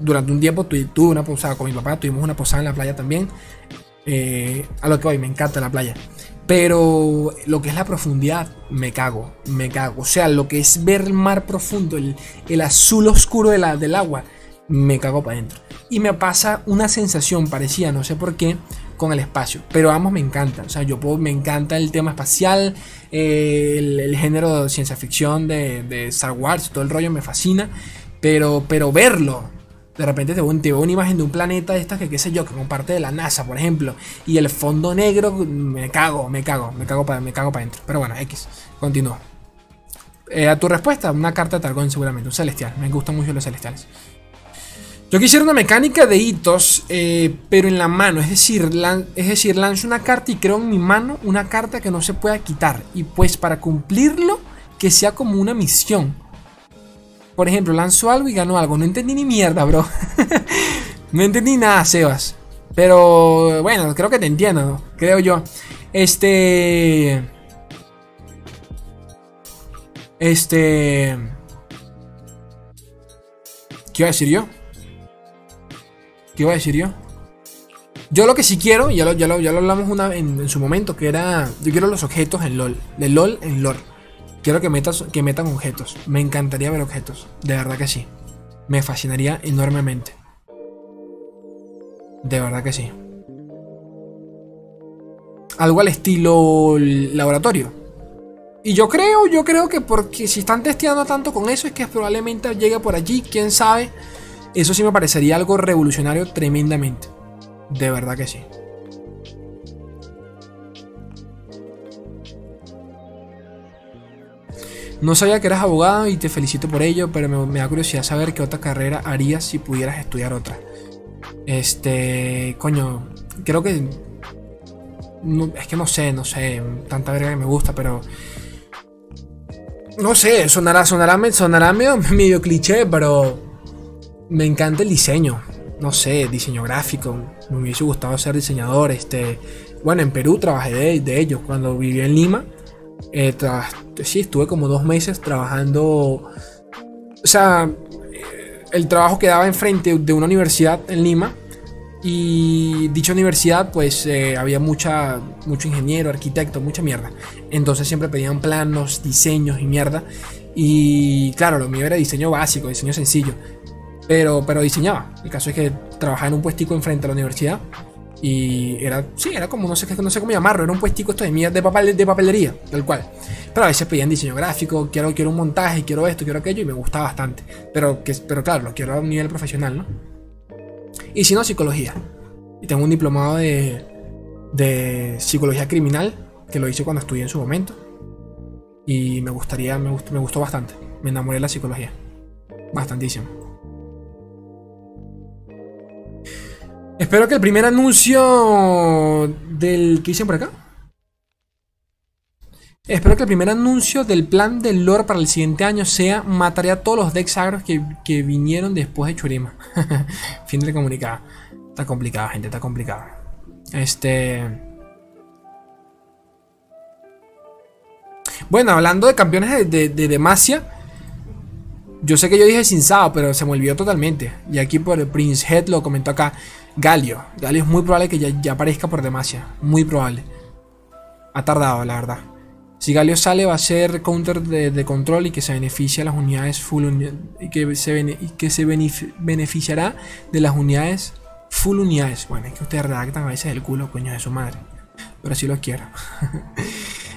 S1: durante un tiempo tuve una posada con mi papá, tuvimos una posada en la playa también. Eh, a lo que hoy me encanta la playa. Pero lo que es la profundidad, me cago, me cago. O sea, lo que es ver el mar profundo, el, el azul oscuro de la, del agua, me cago para adentro. Y me pasa una sensación parecida, no sé por qué, con el espacio. Pero ambos me encantan. O sea, yo puedo, me encanta el tema espacial, eh, el, género de ciencia ficción de, Star Wars, todo el rollo me fascina. Pero, pero verlo, de repente te veo, una imagen de un planeta de estas que qué sé yo, que comparte de la NASA, por ejemplo, y el fondo negro, me cago, me cago, me cago para me cago para adentro. Pero bueno, X, continúo. Eh, a tu respuesta, una carta de Targón seguramente, un celestial. Me gustan mucho los celestiales. Yo quisiera una mecánica de hitos, eh, pero en la mano. Es decir, es decir, lanzo una carta y creo en mi mano una carta que no se pueda quitar. Y pues para cumplirlo, que sea como una misión. Por ejemplo, lanzo algo y gano algo. No entendí ni mierda, bro. no entendí nada, Sebas. Pero bueno, creo que te entiendo, ¿no? creo yo. Este... Este... ¿Qué iba a decir yo? ¿Qué iba a decir yo? Yo lo que sí quiero, ya lo, ya lo, ya lo hablamos una, en, en, su momento, que era... Yo quiero los objetos en LOL. De LOL en LOL. Quiero que, metas, que metan objetos. Me encantaría ver objetos. De verdad que sí. Me fascinaría enormemente. De verdad que sí. Algo al estilo laboratorio. Y yo creo, yo creo que porque si están testeando tanto con eso es que probablemente llegue por allí, quién sabe. Eso sí me parecería algo revolucionario tremendamente. De verdad que sí. No sabía que eras abogado y te felicito por ello, pero me, da curiosidad saber qué otra carrera harías si pudieras estudiar otra. Este, coño, creo que... es que no sé, no sé, tanta verga que me gusta, pero... No sé, sonará, sonará, sonará medio, medio cliché, pero me encanta el diseño. No sé, diseño gráfico. Me hubiese gustado ser diseñador. Este, bueno, en Perú trabajé de, de ello. Cuando viví en Lima, eh, sí, estuve como dos meses trabajando. O sea, el trabajo quedaba enfrente de una universidad en Lima. Y dicha universidad, pues eh, había mucha, mucho ingeniero, arquitecto, mucha mierda. Entonces siempre pedían planos, diseños y mierda. Y claro, lo mío era diseño básico, diseño sencillo. Pero, pero diseñaba. El caso es que trabajaba en un puestico enfrente a la universidad y era, sí, era como, no sé, no sé cómo llamarlo, era un puestico esto de, de, papel, de papelería, tal cual. Pero a veces pedían diseño gráfico, quiero, quiero un montaje, quiero esto, quiero aquello, y me gustaba bastante. Pero, que, pero claro, lo quiero a un nivel profesional, ¿no? Y si no, psicología. Y tengo un diplomado de, de psicología criminal, que lo hice cuando estudié en su momento. Y me gustaría, me gustó, me gustó bastante. Me enamoré de la psicología. Bastantísimo. Espero que el primer anuncio del... ¿Qué dicen por acá? Espero que el primer anuncio del plan del lore para el siguiente año sea mataré a todos los decks agros que, vinieron después de Churima. fin de comunicado. Está complicado, gente, está complicado. Este... Bueno, hablando de campeones de, de Demacia, yo sé que yo dije sin Sao, pero se me olvidó totalmente. Y aquí por el Prince Head lo comentó acá. Galio. Galio es muy probable que ya, aparezca por Demacia. Muy probable. Ha tardado, la verdad. Si Galio sale va a ser counter de, control y que se beneficia a las unidades full y que se, que se beneficiará de las unidades full unidades. Bueno, es que ustedes redactan a veces el culo, coño de su madre. Pero así lo quiero.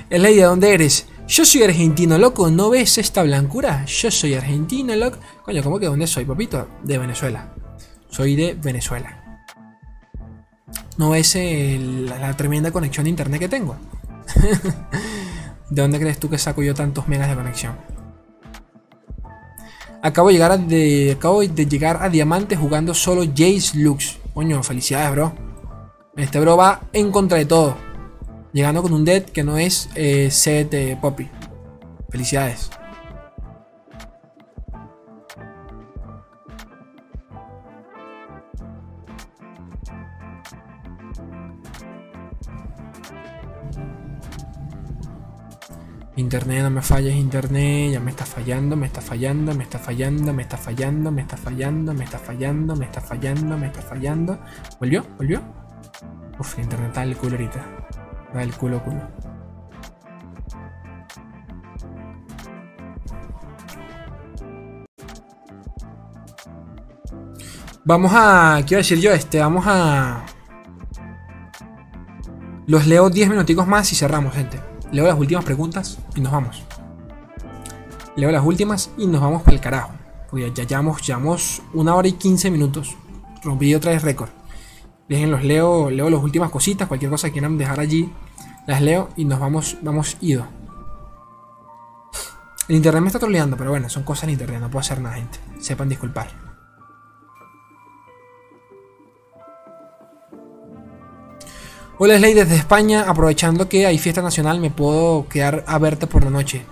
S1: es la idea, ¿dónde eres? Yo soy argentino, loco, ¿no ves esta blancura? Yo soy argentino, loco. Coño, ¿cómo que dónde soy, papito? De Venezuela. Soy de Venezuela. ¿No ves la, tremenda conexión de internet que tengo? ¿De dónde crees tú que saco yo tantos megas de conexión? Acabo de llegar a, de, acabo de llegar a Diamante jugando solo Jace Lux. Coño, felicidades, bro. Este bro va en contra de todo. Llegando con un dead que no es eh, de Poppy. Felicidades. Internet, no me falles, internet, ya me está fallando, me está fallando, me está fallando, me está fallando, me está fallando, me está fallando, me está fallando, me está fallando. ¿Volvió? ¿Volvió? Uf, internet está el culo ahorita. El culo culo. Vamos a. Quiero decir yo este. Vamos a. Los leo 10 minuticos más y cerramos, gente. Leo las últimas preguntas y nos vamos. Leo las últimas y nos vamos para el carajo. Porque ya llevamos, llevamos una hora y 15 minutos. Rompí otra vez récord. Déjenlos, leo, leo las últimas cositas, cualquier cosa que quieran dejar allí, las leo y nos vamos, vamos ido. El internet me está troleando, pero bueno, son cosas en internet, no puedo hacer nada, gente. Sepan disculpar. Hola Slay desde España, aprovechando que hay fiesta nacional, me puedo quedar a verte por la noche.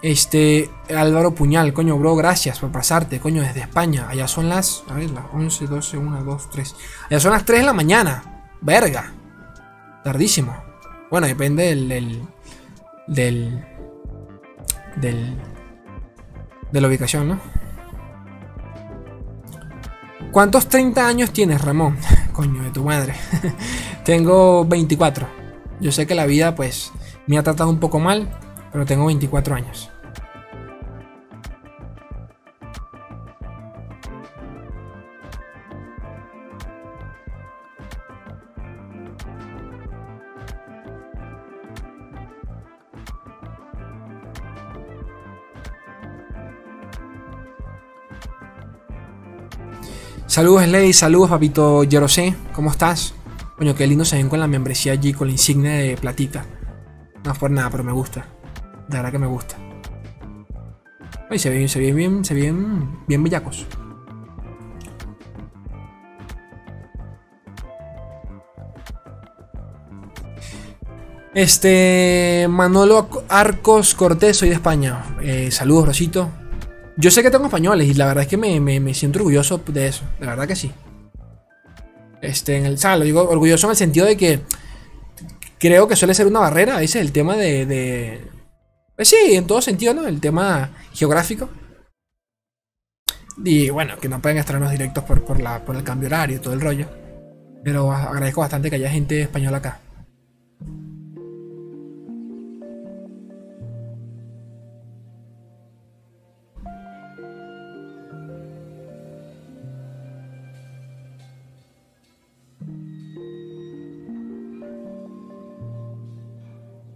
S1: Este, Álvaro Puñal, coño, bro, gracias por pasarte, coño, desde España. Allá son las, a ver, las 11, 12, 1, 2, 3. Allá son las 3 de la mañana. Verga. Tardísimo. Bueno, depende del, del, del, del de la ubicación, ¿no? ¿Cuántos 30 años tienes, Ramón? Coño de tu madre. Tengo 24. Yo sé que la vida, pues, me ha tratado un poco mal, pero tengo 24 años. Saludos Slay, saludos papito Yerosé, ¿cómo estás? Coño, qué lindo se ven con la membresía allí, con la insignia de platita. No es por nada, pero me gusta. De verdad que me gusta. Ay, se ven, se ven bien, se ven bien bellacos. Este. Manolo Arcos Cortés, soy de España. Eh, saludos, Rosito. Yo sé que tengo españoles y la verdad es que me, siento orgulloso de eso. La verdad que sí. Este, en el, o lo digo orgulloso en el sentido de que creo que suele ser una barrera. Ese es el tema de. Pues sí, en todo sentido, ¿no? El tema geográfico. Y bueno, que no pueden estarnos directos por, por, la, por el cambio horario y todo el rollo. Pero agradezco bastante que haya gente española acá.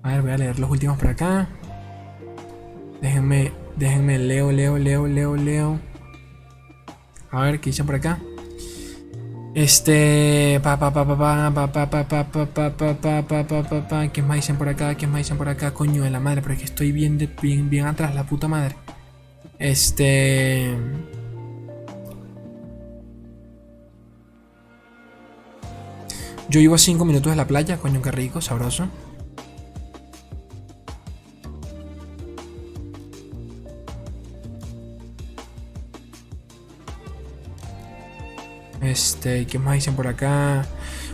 S1: A ver, voy a leer los últimos por acá. Déjenme, déjenme, leo, leo, leo, leo, leo. A ver, ¿qué dicen por acá? Este. Pa, pa, pa, pa, pa, pa, pa, pa, pa, pa, pa, pa, pa, pa, pa, pa, ¿Qué más dicen por acá? ¿Qué más dicen por acá? Coño de la madre, pero es que estoy bien, de, bien, bien atrás, la puta madre. Este. Yo vivo a 5 minutos de la playa, coño, qué rico, sabroso. Este, ¿qué más dicen por acá?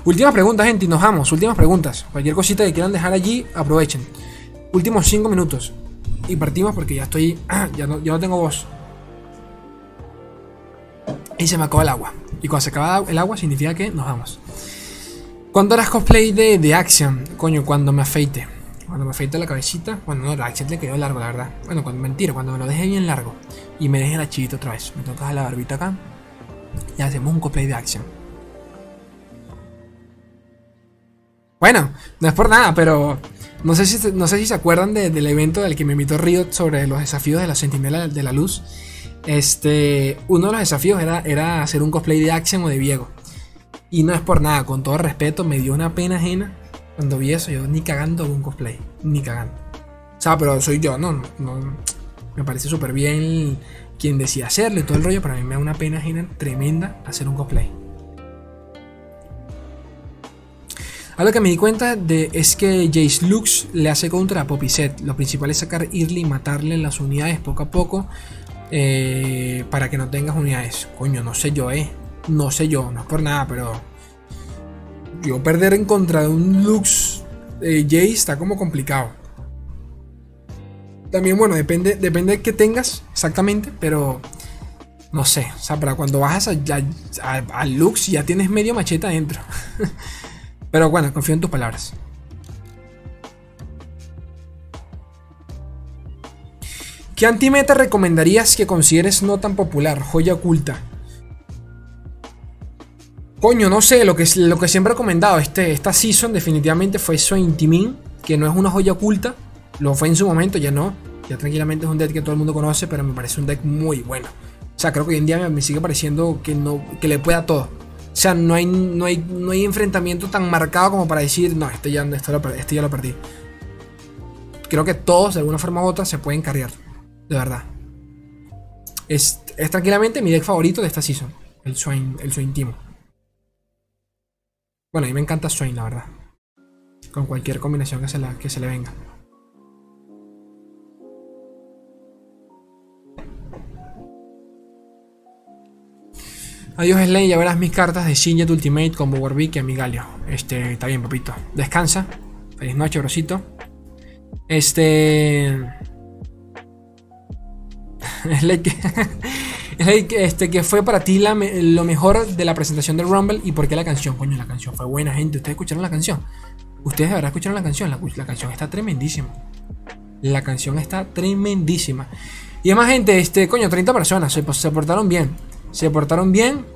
S1: Última pregunta, gente, y nos vamos. Últimas preguntas. Cualquier cosita que quieran dejar allí, aprovechen. Últimos 5 minutos. Y partimos porque ya estoy. Ya no, ya no tengo voz. Y se me acaba el agua. Y cuando se acaba el agua, significa que nos vamos. ¿Cuándo harás cosplay de, de Action? Coño, cuando me afeite. cuando me afeito la cabecita. Bueno, no, la Axel le quedó largo, la verdad. Bueno, cuando mentira, cuando me lo deje bien largo y me deje el achito otra vez. Me toca la barbita acá y hacemos un cosplay de Action. Bueno, no es por nada, pero no sé si, no sé si se acuerdan del evento del que me invitó Riot sobre los desafíos de la Sentinela de la Luz. Este, uno de los desafíos era, era hacer un cosplay de Action o de Viego. Y no es por nada, con todo respeto, me dio una pena ajena cuando vi eso. Yo ni cagando un cosplay, ni cagando. O sea, pero soy yo, no, no me parece súper bien quien decía hacerlo y todo el rollo, pero a mí me da una pena ajena tremenda hacer un cosplay. Algo que me di cuenta de es que Jace Lux le hace contra a Poppy Set. Lo principal es sacar Early y matarle las unidades poco a poco. Eh, para que no tengas unidades. Coño, no sé yo, eh. No sé yo, no es por nada, pero. Yo perder en contra de un Lux eh, Jace está como complicado. También, bueno, depende, depende de qué tengas exactamente, pero. No sé, o sea, para cuando bajas al Lux ya tienes medio macheta adentro. Pero bueno, confío en tus palabras. ¿Qué antimeta recomendarías que consideres no tan popular? Joya oculta. Coño, no sé, lo que, lo que siempre he recomendado este, esta season definitivamente fue Swain Timin, que no es una joya oculta. Lo fue en su momento, ya no. Ya tranquilamente es un deck que todo el mundo conoce, pero me parece un deck muy bueno. O sea, creo que hoy en día me sigue pareciendo que, no, que le pueda todo. O sea, no hay, no hay, no hay enfrentamiento tan marcado como para decir, no, este ya, este, lo, ya lo perdí. Creo que todos, de alguna forma u otra, se pueden carrear. De verdad. Es, es tranquilamente mi deck favorito de esta season. El Swain, el Swain Timo. Bueno, a mí me encanta Swain, la verdad. Con cualquier combinación que se, la, que se le venga. Adiós Slane, ya verás mis cartas de Shinjet Ultimate con Warwick y Amigalio. Este, está bien, papito. Descansa. Feliz noche, brosito. Este. Slade que, este, que fue para ti lo mejor de la presentación del Rumble y por qué la canción. Coño, la canción fue buena, gente. Ustedes escucharon la canción. Ustedes de verdad escucharon la canción. La, la canción está tremendísima. La canción está tremendísima. Y además, gente, este, coño, 30 personas se portaron bien se portaron bien.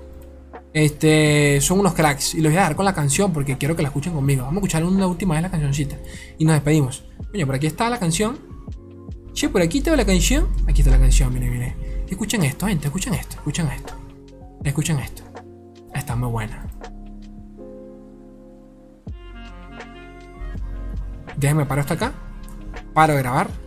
S1: Este, son unos cracks. Y los voy a dejar con la canción porque quiero que la escuchen conmigo. Vamos a escuchar una última vez la cancioncita. Y nos despedimos. Oye, por aquí está la canción. Che, por aquí está la canción. Aquí está la canción, mire, mire. Escuchen esto, gente. Escuchen esto. Escuchen esto. Escuchen esto. Está muy buena. Déjenme paro hasta acá. Paro de grabar.